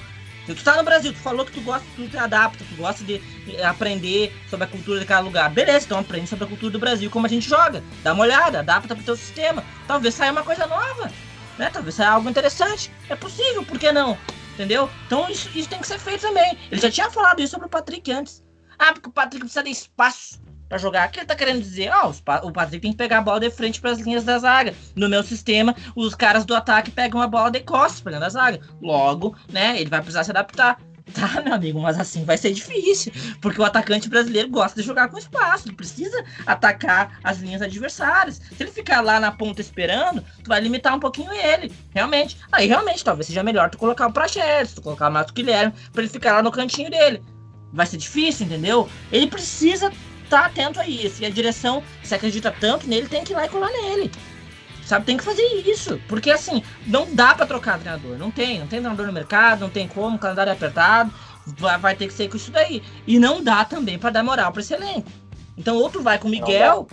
Se tu tá no Brasil, tu falou que tu gosta, tu te adapta, tu gosta de aprender sobre a cultura de cada lugar. Beleza, então aprende sobre a cultura do Brasil, como a gente joga. Dá uma olhada, adapta pro teu sistema. Talvez saia uma coisa nova, né? Talvez saia algo interessante. É possível, por que não? Entendeu? Então isso, isso tem que ser feito também. Ele já tinha falado isso sobre o Patrick antes. Ah, porque o Patrick precisa de espaço para jogar. O que ele tá querendo dizer? Ó, oh, o Patrick tem que pegar a bola de frente para as linhas da zaga. No meu sistema, os caras do ataque pegam a bola de costas para da zaga. Logo, né, ele vai precisar se adaptar. Tá, meu amigo, mas assim vai ser difícil, porque o atacante brasileiro gosta de jogar com espaço, ele precisa atacar as linhas adversárias. Se ele ficar lá na ponta esperando, tu vai limitar um pouquinho ele, realmente. Aí realmente, talvez seja melhor tu colocar o Prachedes, tu colocar o Mato Guilherme, para ele ficar lá no cantinho dele vai ser difícil, entendeu? Ele precisa estar tá atento a isso. E a direção, se acredita tanto nele, tem que ir lá e colar nele. Sabe, tem que fazer isso. Porque assim, não dá para trocar treinador. Não tem, não tem treinador no mercado, não tem como, o calendário é apertado. Vai, vai ter que ser com isso daí. E não dá também para dar moral para esse elenco. Então, ou tu vai com o Miguel,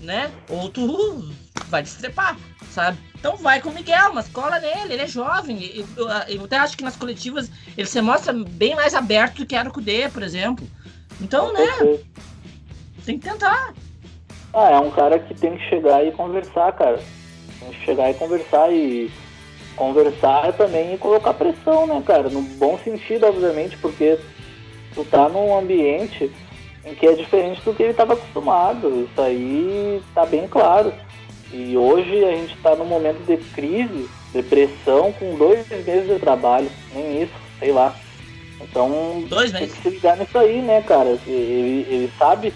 né? Ou tu vai destrepar, sabe? Então vai com o Miguel, mas cola nele, ele é jovem. Eu, eu, até acho que nas coletivas ele se mostra bem mais aberto do que era o Kudê, por exemplo. Então, né? Tem que tentar. Ah, é um cara que tem que chegar e conversar, cara. Tem que chegar e conversar e conversar também e colocar pressão, né, cara? No bom sentido, obviamente, porque tu tá num ambiente em que é diferente do que ele estava acostumado. Isso aí tá bem claro. E hoje a gente está num momento de crise, depressão, com dois meses de trabalho, nem isso, sei lá. Então, Dois tem meses. que se ligar nisso aí, né, cara? Ele, ele sabe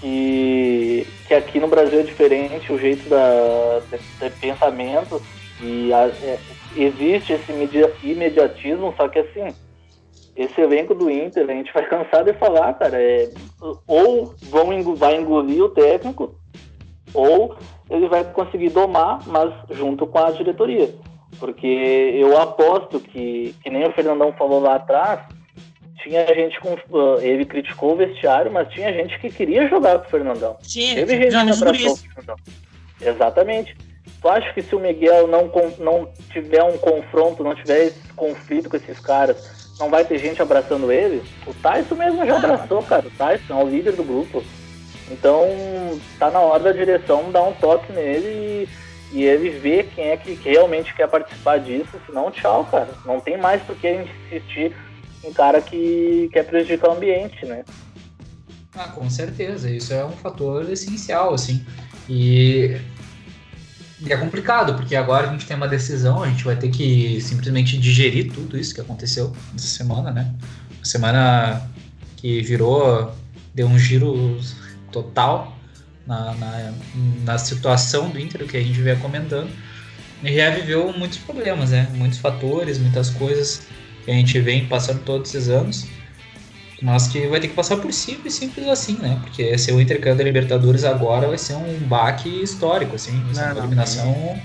que, que aqui no Brasil é diferente o jeito da, de, de pensamento e a- é, existe esse imedi- imediatismo, só que assim, esse elenco do Inter, a gente vai cansar de falar, cara, é, ou vão vai engolir o técnico, ou ele vai conseguir domar, mas junto com a diretoria. Porque eu aposto que, que nem o Fernandão falou lá atrás, tinha gente com. uh, Ele criticou o vestiário, mas tinha gente que queria jogar com o Fernandão. Tinha, Teve gente que abraçou o Fernandão. Exatamente. Tu acha que se o Miguel não, não tiver um confronto, não tiver esse conflito com esses caras, não vai ter gente abraçando ele? O Tyson mesmo já abraçou, cara. O Tyson é o líder do grupo. Então, tá na hora da direção dar um toque nele e, e ele ver quem é que realmente quer participar disso. Senão, tchau, cara. Não tem mais por que insistir em cara que quer prejudicar o ambiente, né? Ah, com certeza, isso é um fator essencial, assim. E, e é complicado, porque agora a gente tem uma decisão, a gente vai ter que simplesmente digerir tudo isso que aconteceu essa semana, né? Semana que virou, deu um giro total na, na, na situação do Inter, que a gente veio comentando. E já viveu muitos problemas, né? Muitos fatores, muitas coisas que a gente vem passando todos esses anos mas que vai ter que passar por simples, simples assim, né? Porque ser o intercâmbio da Libertadores agora vai ser um baque histórico, assim, Não, uma não. eliminação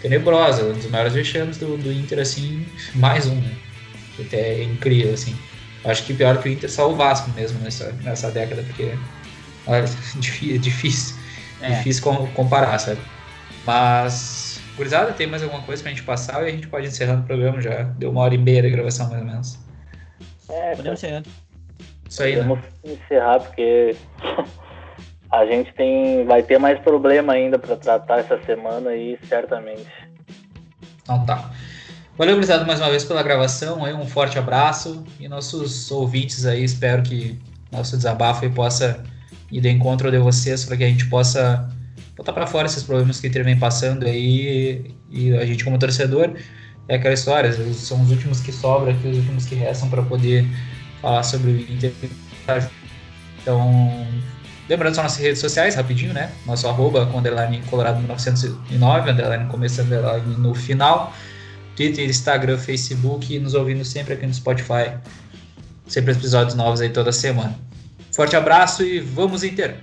tenebrosa, um dos maiores vexames do, do Inter, assim, mais um, né? Até é incrível, assim. Acho que pior que o Inter, só o Vasco mesmo nessa, nessa década, porque é difícil, É. difícil com- comparar, sabe? Mas, gurizada, tem mais alguma coisa pra gente passar e a gente pode encerrar o programa já. Deu uma hora e meia de gravação, mais ou menos. É, Podemos ser. Isso aí, né? Vamos encerrar porque a gente tem vai ter mais problema ainda para tratar essa semana aí, certamente. Então tá. Valeu, gurizada, mais uma vez pela gravação. Aí, um forte abraço. E nossos ouvintes aí, espero que nosso desabafo aí possa ir de encontro de vocês para que a gente possa botar para fora esses problemas que Inter vem passando aí. E a gente, como torcedor, é aquela história. São os últimos que sobram aqui, os últimos que restam para poder falar sobre o Inter. Então, lembrando só nossas redes sociais, rapidinho, né? Nosso arroba underline colorado 1909, underline começo, underline no final. Twitter, Instagram, Facebook e nos ouvindo sempre aqui no Spotify. Sempre episódios novos aí toda semana. Forte abraço e vamos Inter!